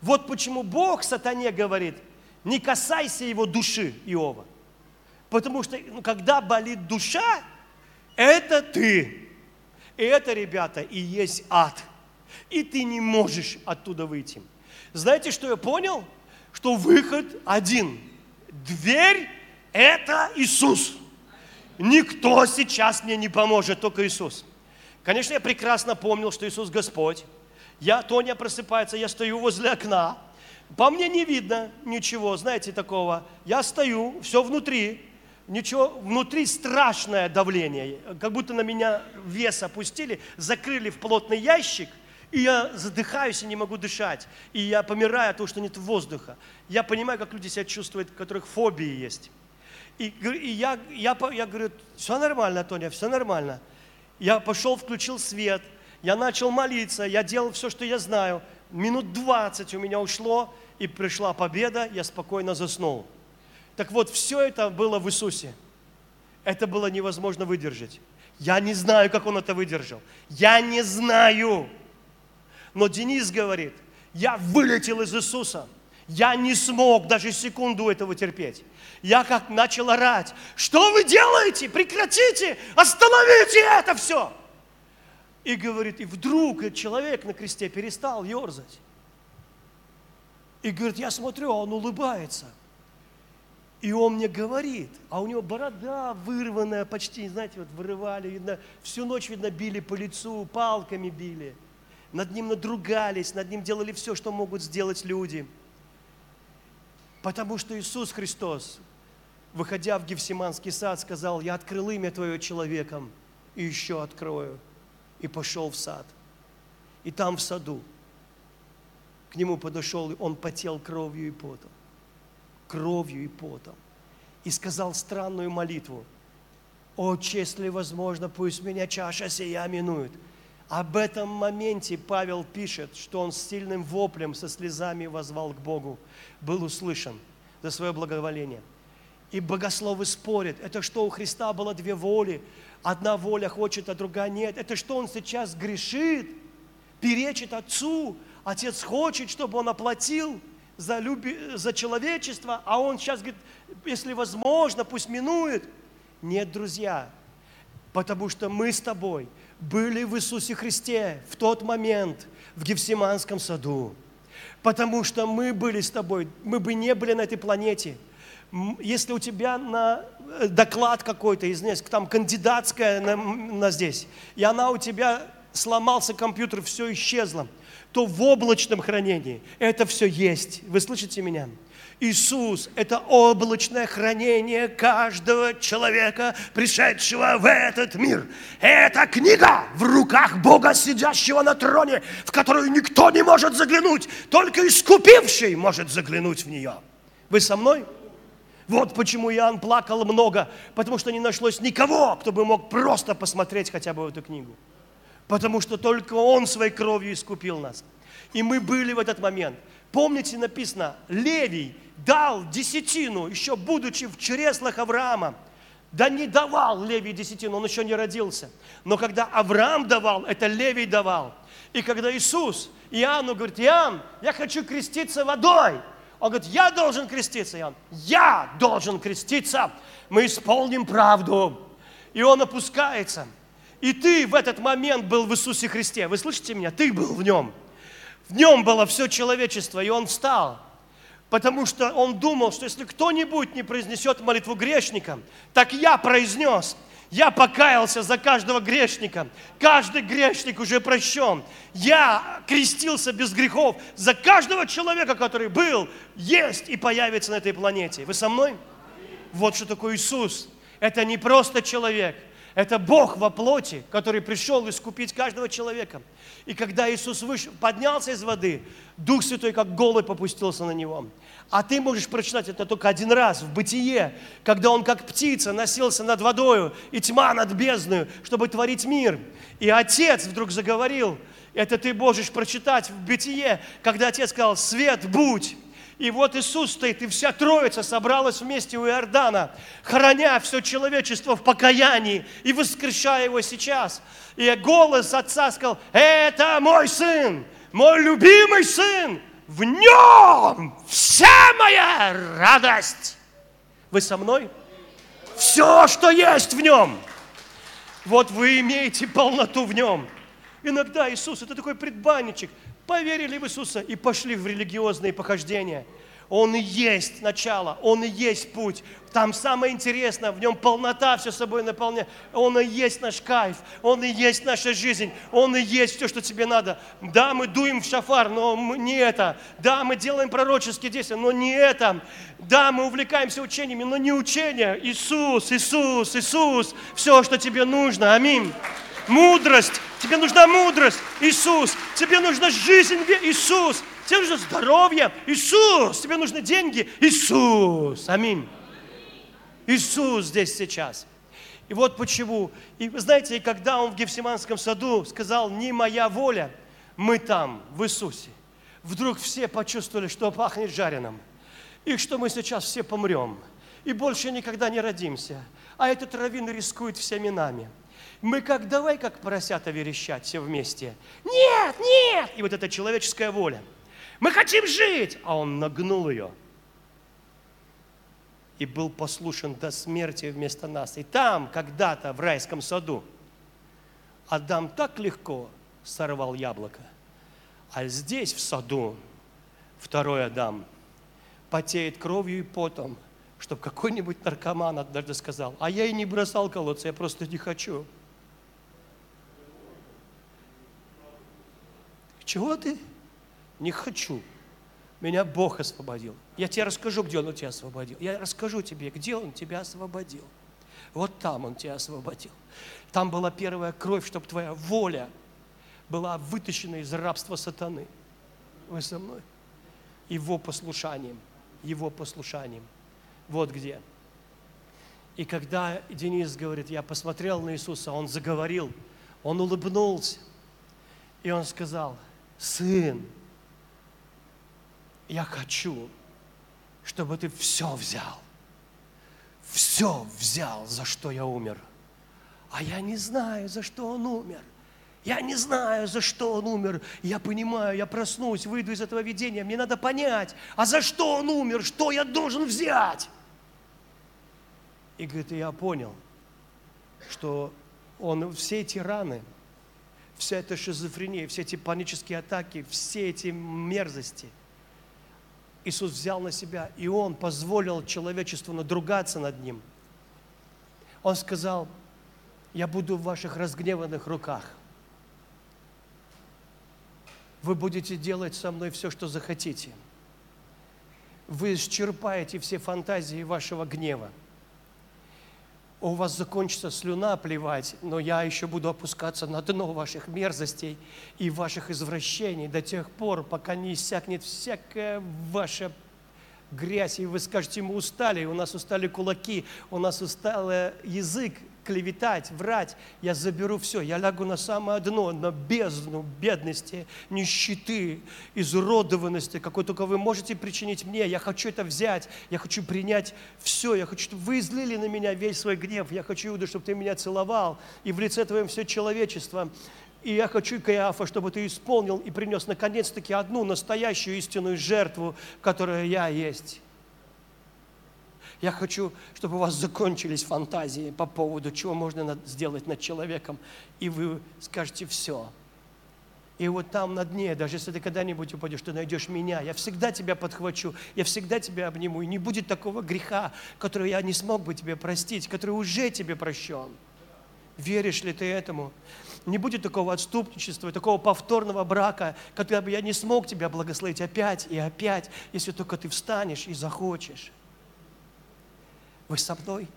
Вот почему Бог сатане говорит, не касайся его души, Иова. Потому что ну, когда болит душа, это ты. И это, ребята, и есть ад. И ты не можешь оттуда выйти. Знаете, что я понял? Что выход один. Дверь – это Иисус. Никто сейчас мне не поможет, только Иисус. Конечно, я прекрасно помнил, что Иисус Господь. Я, Тоня просыпается, я стою возле окна. По мне не видно ничего, знаете, такого. Я стою, все внутри. Ничего, внутри страшное давление. Как будто на меня вес опустили, закрыли в плотный ящик – и я задыхаюсь и не могу дышать. И я помираю от того, что нет воздуха. Я понимаю, как люди себя чувствуют, у которых фобии есть. И, и я, я, я говорю, все нормально, Тоня, все нормально. Я пошел, включил свет, я начал молиться, я делал все, что я знаю. Минут 20 у меня ушло, и пришла победа, я спокойно заснул. Так вот, все это было в Иисусе. Это было невозможно выдержать. Я не знаю, как он это выдержал. Я не знаю. Но Денис говорит, я вылетел из Иисуса. Я не смог даже секунду этого терпеть. Я как начал орать. Что вы делаете? Прекратите! Остановите это все! И говорит, и вдруг человек на кресте перестал ерзать. И говорит, я смотрю, а он улыбается. И он мне говорит, а у него борода вырванная почти, знаете, вот вырывали, видно, всю ночь, видно, били по лицу, палками били. Над ним надругались, над ним делали все, что могут сделать люди. Потому что Иисус Христос, выходя в Гефсиманский сад, сказал, я открыл имя Твое человеком, и еще открою. И пошел в сад. И там в саду к нему подошел, и он потел кровью и потом кровью и потом. И сказал странную молитву. «О, если возможно, пусть меня чаша сия минует». Об этом моменте Павел пишет, что он с сильным воплем, со слезами возвал к Богу, был услышан за свое благоволение. И богословы спорят, это что у Христа было две воли, одна воля хочет, а другая нет. Это что он сейчас грешит, перечит Отцу, Отец хочет, чтобы он оплатил – за, люби, за человечество, а он сейчас говорит, если возможно, пусть минует. Нет, друзья, потому что мы с тобой были в Иисусе Христе в тот момент в Гефсиманском саду. Потому что мы были с тобой, мы бы не были на этой планете. Если у тебя на э, доклад какой-то, извиняюсь, там кандидатская на, на здесь, и она у тебя сломался компьютер, все исчезло – то в облачном хранении это все есть. Вы слышите меня? Иисус – это облачное хранение каждого человека, пришедшего в этот мир. Это книга в руках Бога, сидящего на троне, в которую никто не может заглянуть, только искупивший может заглянуть в нее. Вы со мной? Вот почему Иоанн плакал много, потому что не нашлось никого, кто бы мог просто посмотреть хотя бы эту книгу потому что только Он своей кровью искупил нас. И мы были в этот момент. Помните, написано, Левий дал десятину, еще будучи в чреслах Авраама. Да не давал Левий десятину, он еще не родился. Но когда Авраам давал, это Левий давал. И когда Иисус Иоанну говорит, Иоанн, я хочу креститься водой. Он говорит, я должен креститься, Иоанн. Я должен креститься. Мы исполним правду. И он опускается. И ты в этот момент был в Иисусе Христе. Вы слышите меня? Ты был в нем. В нем было все человечество, и он встал. Потому что он думал, что если кто-нибудь не произнесет молитву грешника, так я произнес. Я покаялся за каждого грешника. Каждый грешник уже прощен. Я крестился без грехов за каждого человека, который был, есть и появится на этой планете. Вы со мной? Вот что такое Иисус. Это не просто человек. Это Бог во плоти, который пришел искупить каждого человека. И когда Иисус вышел, поднялся из воды, Дух Святой как голый попустился на него. А ты можешь прочитать это только один раз в бытие, когда он как птица носился над водою и тьма над бездною, чтобы творить мир. И Отец вдруг заговорил, это ты можешь прочитать в бытие, когда Отец сказал, свет будь, и вот Иисус стоит, и вся Троица собралась вместе у Иордана, храня все человечество в покаянии и воскрешая его сейчас. И голос Отца сказал, это мой Сын, мой любимый Сын, в нем вся моя радость. Вы со мной? Все, что есть в нем. Вот вы имеете полноту в нем. Иногда Иисус – это такой предбанничек – поверили в Иисуса и пошли в религиозные похождения. Он и есть начало, Он и есть путь. Там самое интересное, в нем полнота все собой наполняет. Он и есть наш кайф, Он и есть наша жизнь, Он и есть все, что тебе надо. Да, мы дуем в шафар, но не это. Да, мы делаем пророческие действия, но не это. Да, мы увлекаемся учениями, но не учение. Иисус, Иисус, Иисус, все, что тебе нужно. Аминь. Мудрость. Тебе нужна мудрость. Иисус. Тебе нужна жизнь. Иисус. Тебе нужно здоровье. Иисус. Тебе нужны деньги. Иисус. Аминь. Иисус здесь сейчас. И вот почему. И вы знаете, когда он в Гефсиманском саду сказал, не моя воля, мы там, в Иисусе. Вдруг все почувствовали, что пахнет жареным. И что мы сейчас все помрем. И больше никогда не родимся. А этот раввин рискует всеми нами. Мы как давай, как поросята верещать все вместе. Нет, нет! И вот эта человеческая воля. Мы хотим жить! А он нагнул ее и был послушен до смерти вместо нас. И там, когда-то, в райском саду, Адам так легко сорвал яблоко. А здесь, в саду, второй Адам потеет кровью и потом, чтобы какой-нибудь наркоман однажды сказал, а я и не бросал колодцы, я просто не хочу. Чего ты? Не хочу. Меня Бог освободил. Я тебе расскажу, где Он тебя освободил. Я расскажу тебе, где Он тебя освободил. Вот там Он тебя освободил. Там была первая кровь, чтобы твоя воля была вытащена из рабства сатаны. Вы со мной? Его послушанием. Его послушанием. Вот где. И когда Денис говорит, я посмотрел на Иисуса, он заговорил, он улыбнулся, и он сказал, сын, я хочу, чтобы ты все взял. Все взял, за что я умер. А я не знаю, за что он умер. Я не знаю, за что он умер. Я понимаю, я проснусь, выйду из этого видения. Мне надо понять, а за что он умер, что я должен взять. И говорит, я понял, что он все эти раны, вся эта шизофрения, все эти панические атаки, все эти мерзости – Иисус взял на себя, и Он позволил человечеству надругаться над Ним. Он сказал, я буду в ваших разгневанных руках. Вы будете делать со мной все, что захотите. Вы исчерпаете все фантазии вашего гнева у вас закончится слюна плевать, но я еще буду опускаться на дно ваших мерзостей и ваших извращений до тех пор, пока не иссякнет всякая ваша грязь, и вы скажете, мы устали, у нас устали кулаки, у нас устал язык, клеветать, врать, я заберу все, я лягу на самое дно, на бездну бедности, нищеты, изуродованности, какой только вы можете причинить мне. Я хочу это взять, я хочу принять все, я хочу, чтобы вы излили на меня весь свой гнев, я хочу, Иуда, чтобы ты меня целовал, и в лице твоем все человечество. И я хочу, Каиафа, чтобы ты исполнил и принес наконец-таки одну настоящую истинную жертву, которая я есть. Я хочу, чтобы у вас закончились фантазии по поводу, чего можно сделать над человеком, и вы скажете все. И вот там на дне, даже если ты когда-нибудь упадешь, ты найдешь меня. Я всегда тебя подхвачу, я всегда тебя обниму. И не будет такого греха, который я не смог бы тебе простить, который уже тебе прощен. Веришь ли ты этому? Не будет такого отступничества, такого повторного брака, когда бы я не смог тебя благословить опять и опять, если только ты встанешь и захочешь. Вы со мной?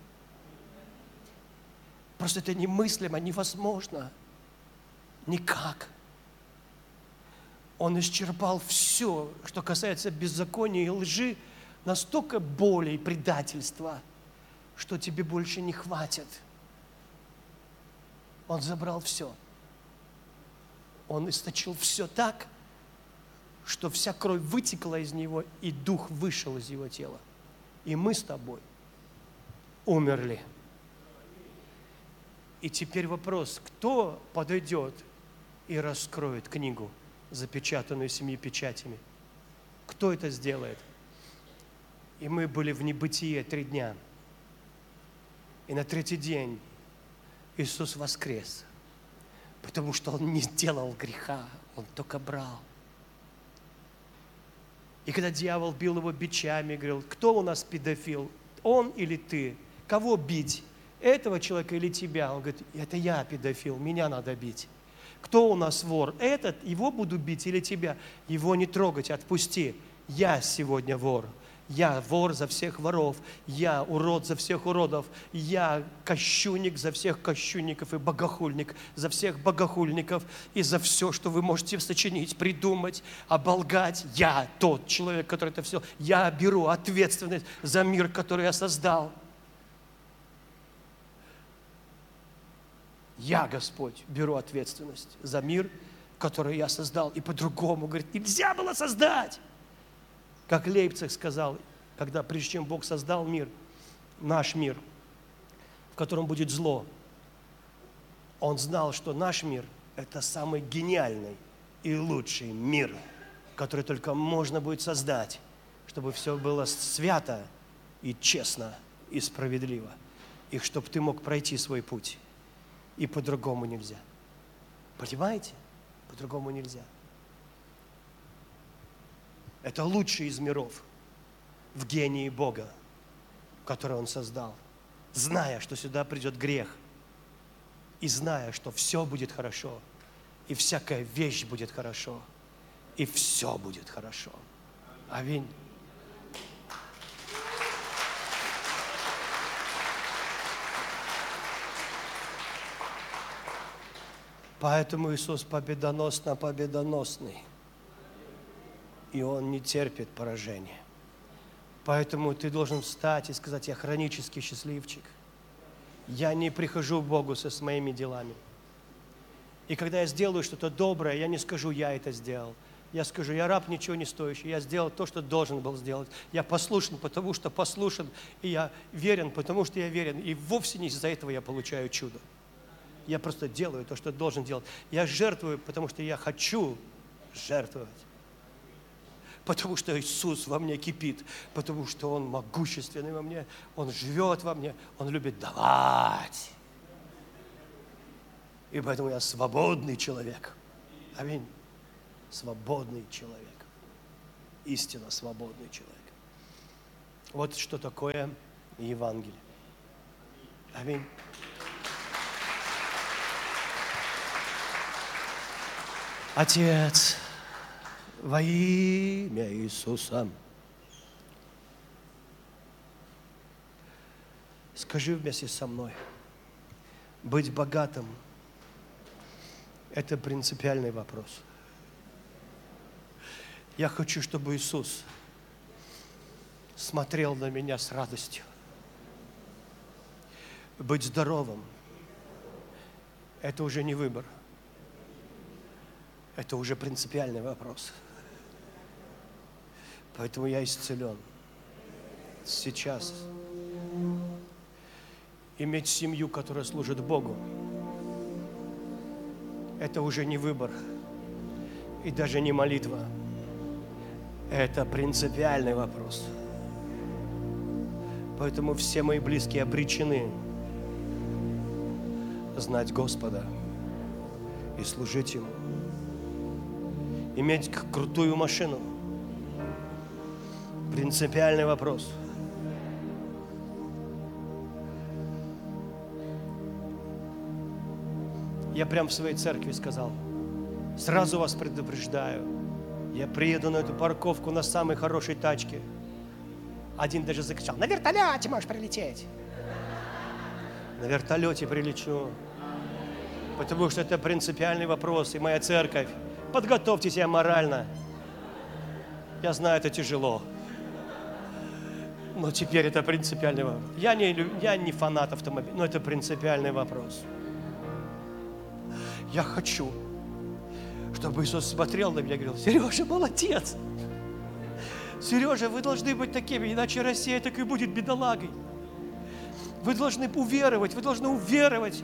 Просто это немыслимо, невозможно. Никак. Он исчерпал все, что касается беззакония и лжи, настолько боли и предательства, что тебе больше не хватит. Он забрал все. Он источил все так, что вся кровь вытекла из него, и дух вышел из его тела. И мы с тобой умерли. И теперь вопрос, кто подойдет и раскроет книгу, запечатанную семи печатями? Кто это сделает? И мы были в небытие три дня. И на третий день Иисус воскрес, потому что Он не сделал греха, Он только брал. И когда дьявол бил его бичами, говорил, кто у нас педофил, он или ты? Кого бить? Этого человека или тебя? Он говорит, это я педофил, меня надо бить. Кто у нас вор? Этот, его буду бить или тебя? Его не трогать, отпусти. Я сегодня вор. Я вор за всех воров, я урод за всех уродов, я кощунник за всех кощунников и богохульник за всех богохульников и за все, что вы можете сочинить, придумать, оболгать. Я тот человек, который это все, я беру ответственность за мир, который я создал. Я, Господь, беру ответственность за мир, который я создал. И по-другому, говорит, нельзя было создать. Как Лейпциг сказал, когда прежде чем Бог создал мир, наш мир, в котором будет зло, он знал, что наш мир – это самый гениальный и лучший мир, который только можно будет создать, чтобы все было свято и честно и справедливо. И чтобы ты мог пройти свой путь. И по-другому нельзя. Понимаете? По-другому нельзя. Это лучший из миров в гении Бога, который Он создал, зная, что сюда придет грех, и зная, что все будет хорошо, и всякая вещь будет хорошо, и все будет хорошо. Аминь. Поэтому Иисус победоносно победоносный. И Он не терпит поражения. Поэтому ты должен встать и сказать, я хронический счастливчик. Я не прихожу к Богу со своими делами. И когда я сделаю что-то доброе, я не скажу, я это сделал. Я скажу, я раб ничего не стоящий, я сделал то, что должен был сделать. Я послушен, потому что послушен, и я верен, потому что я верен. И вовсе не из-за этого я получаю чудо. Я просто делаю то, что должен делать. Я жертвую, потому что я хочу жертвовать. Потому что Иисус во мне кипит, потому что Он могущественный во мне, Он живет во мне, Он любит давать. И поэтому я свободный человек. Аминь. Свободный человек. Истинно свободный человек. Вот что такое Евангелие. Аминь. Отец, во имя Иисуса. Скажи вместе со мной, быть богатым – это принципиальный вопрос. Я хочу, чтобы Иисус смотрел на меня с радостью. Быть здоровым – это уже не выбор – это уже принципиальный вопрос. Поэтому я исцелен. Сейчас. Иметь семью, которая служит Богу, это уже не выбор и даже не молитва. Это принципиальный вопрос. Поэтому все мои близкие обречены знать Господа и служить Ему иметь крутую машину. Принципиальный вопрос. Я прям в своей церкви сказал, сразу вас предупреждаю, я приеду на эту парковку на самой хорошей тачке. Один даже закричал, на вертолете можешь прилететь. На вертолете прилечу. Потому что это принципиальный вопрос, и моя церковь Подготовьте себя морально. Я знаю, это тяжело. Но теперь это принципиальный вопрос. Я не, я не фанат автомобиля, но это принципиальный вопрос. Я хочу, чтобы Иисус смотрел на меня и говорил, Сережа, молодец. Сережа, вы должны быть такими, иначе Россия так и будет бедолагой. Вы должны уверовать, вы должны уверовать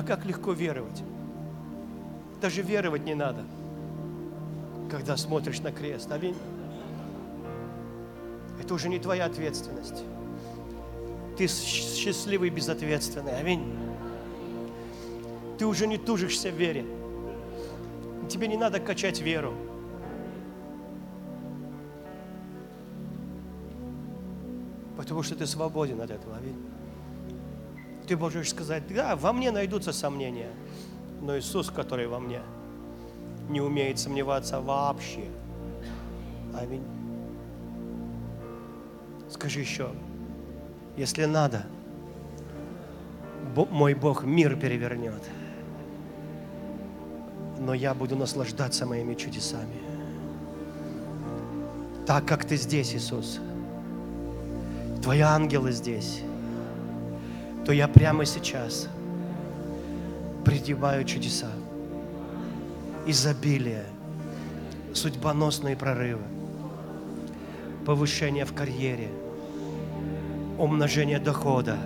А как легко веровать? Даже веровать не надо, когда смотришь на крест. Аминь. Это уже не твоя ответственность. Ты счастливый, безответственный. Аминь. Ты уже не тужишься в вере. Тебе не надо качать веру. Потому что ты свободен от этого. Аминь ты можешь сказать, да, во мне найдутся сомнения, но Иисус, который во мне, не умеет сомневаться вообще. Аминь. Скажи еще, если надо, мой Бог мир перевернет, но я буду наслаждаться моими чудесами. Так как ты здесь, Иисус, Твои ангелы здесь, то я прямо сейчас предъявляю чудеса, изобилие, судьбоносные прорывы, повышение в карьере, умножение дохода,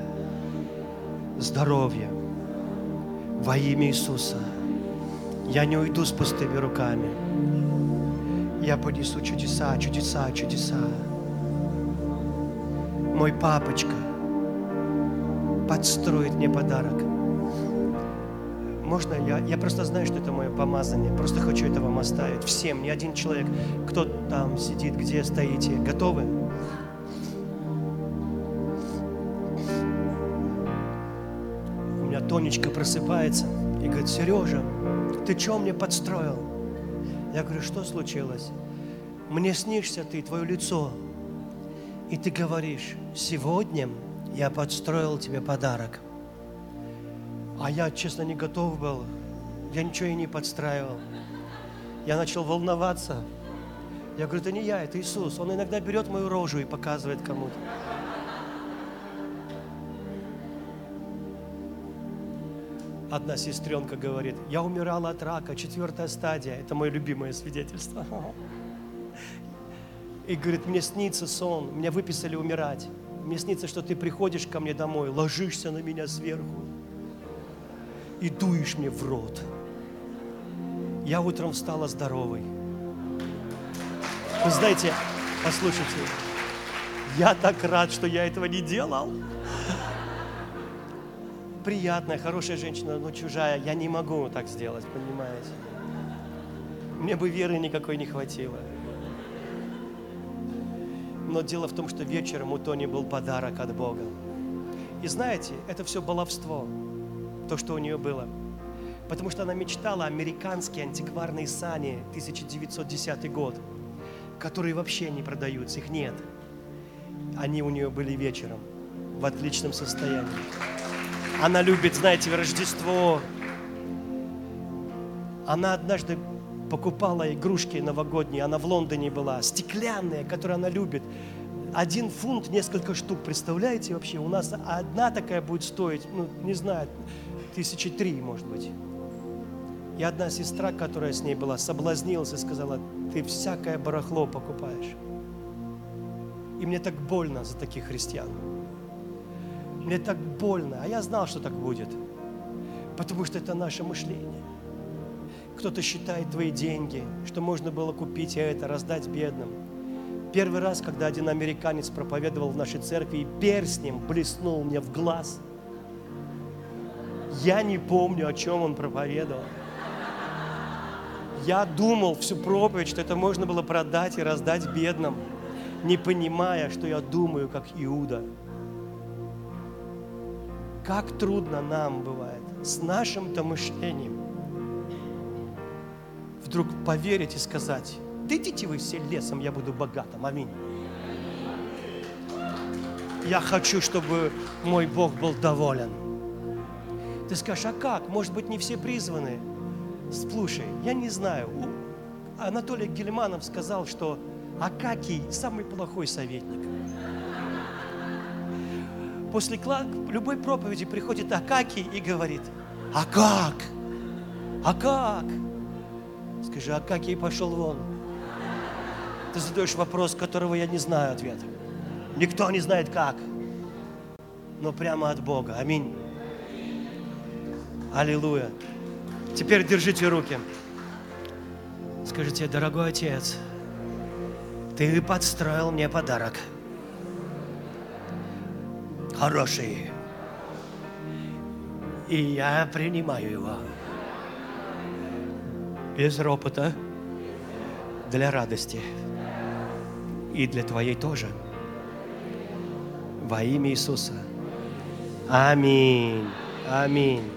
здоровья во имя Иисуса. Я не уйду с пустыми руками. Я понесу чудеса, чудеса, чудеса. Мой папочка подстроит мне подарок. Можно я, я просто знаю, что это мое помазание. Просто хочу это вам оставить. Всем, ни один человек, кто там сидит, где стоите, готовы? У меня Тонечка просыпается и говорит, Сережа, ты что мне подстроил? Я говорю, что случилось? Мне снишься ты, твое лицо. И ты говоришь, сегодня я подстроил тебе подарок. А я, честно, не готов был. Я ничего и не подстраивал. Я начал волноваться. Я говорю, это не я, это Иисус. Он иногда берет мою рожу и показывает кому-то. Одна сестренка говорит, я умирала от рака, четвертая стадия. Это мое любимое свидетельство. И говорит, мне снится сон, меня выписали умирать. Мне снится, что ты приходишь ко мне домой, ложишься на меня сверху и дуешь мне в рот. Я утром встала здоровой. Вы знаете, послушайте, я так рад, что я этого не делал. Приятная, хорошая женщина, но чужая. Я не могу так сделать, понимаете? Мне бы веры никакой не хватило. Но дело в том, что вечером у Тони был подарок от Бога. И знаете, это все баловство, то, что у нее было. Потому что она мечтала американские антикварные сани 1910 год, которые вообще не продаются, их нет. Они у нее были вечером в отличном состоянии. Она любит, знаете, Рождество. Она однажды покупала игрушки новогодние, она в Лондоне была, стеклянные, которые она любит. Один фунт, несколько штук, представляете вообще? У нас одна такая будет стоить, ну, не знаю, тысячи три, может быть. И одна сестра, которая с ней была, соблазнилась и сказала, ты всякое барахло покупаешь. И мне так больно за таких христиан. Мне так больно, а я знал, что так будет. Потому что это наше мышление. Кто-то считает твои деньги, что можно было купить это, раздать бедным. Первый раз, когда один американец проповедовал в нашей церкви и перстнем блеснул мне в глаз, я не помню, о чем он проповедовал. Я думал всю проповедь, что это можно было продать и раздать бедным, не понимая, что я думаю, как Иуда – как трудно нам бывает с нашим-то мышлением вдруг поверить и сказать, да идите вы все лесом, я буду богатым. Аминь. Я хочу, чтобы мой Бог был доволен. Ты скажешь, а как? Может быть, не все призваны? Слушай, я не знаю. Анатолий Гельманов сказал, что Акакий самый плохой советник после любой проповеди приходит Акаки и говорит, а как? А как? Скажи, Акакий пошел вон. Ты задаешь вопрос, которого я не знаю ответа. Никто не знает как. Но прямо от Бога. Аминь. Аллилуйя. Теперь держите руки. Скажите, дорогой отец, ты подстроил мне подарок – хороший. И я принимаю его. Без ропота, для радости. И для твоей тоже. Во имя Иисуса. Аминь. Аминь.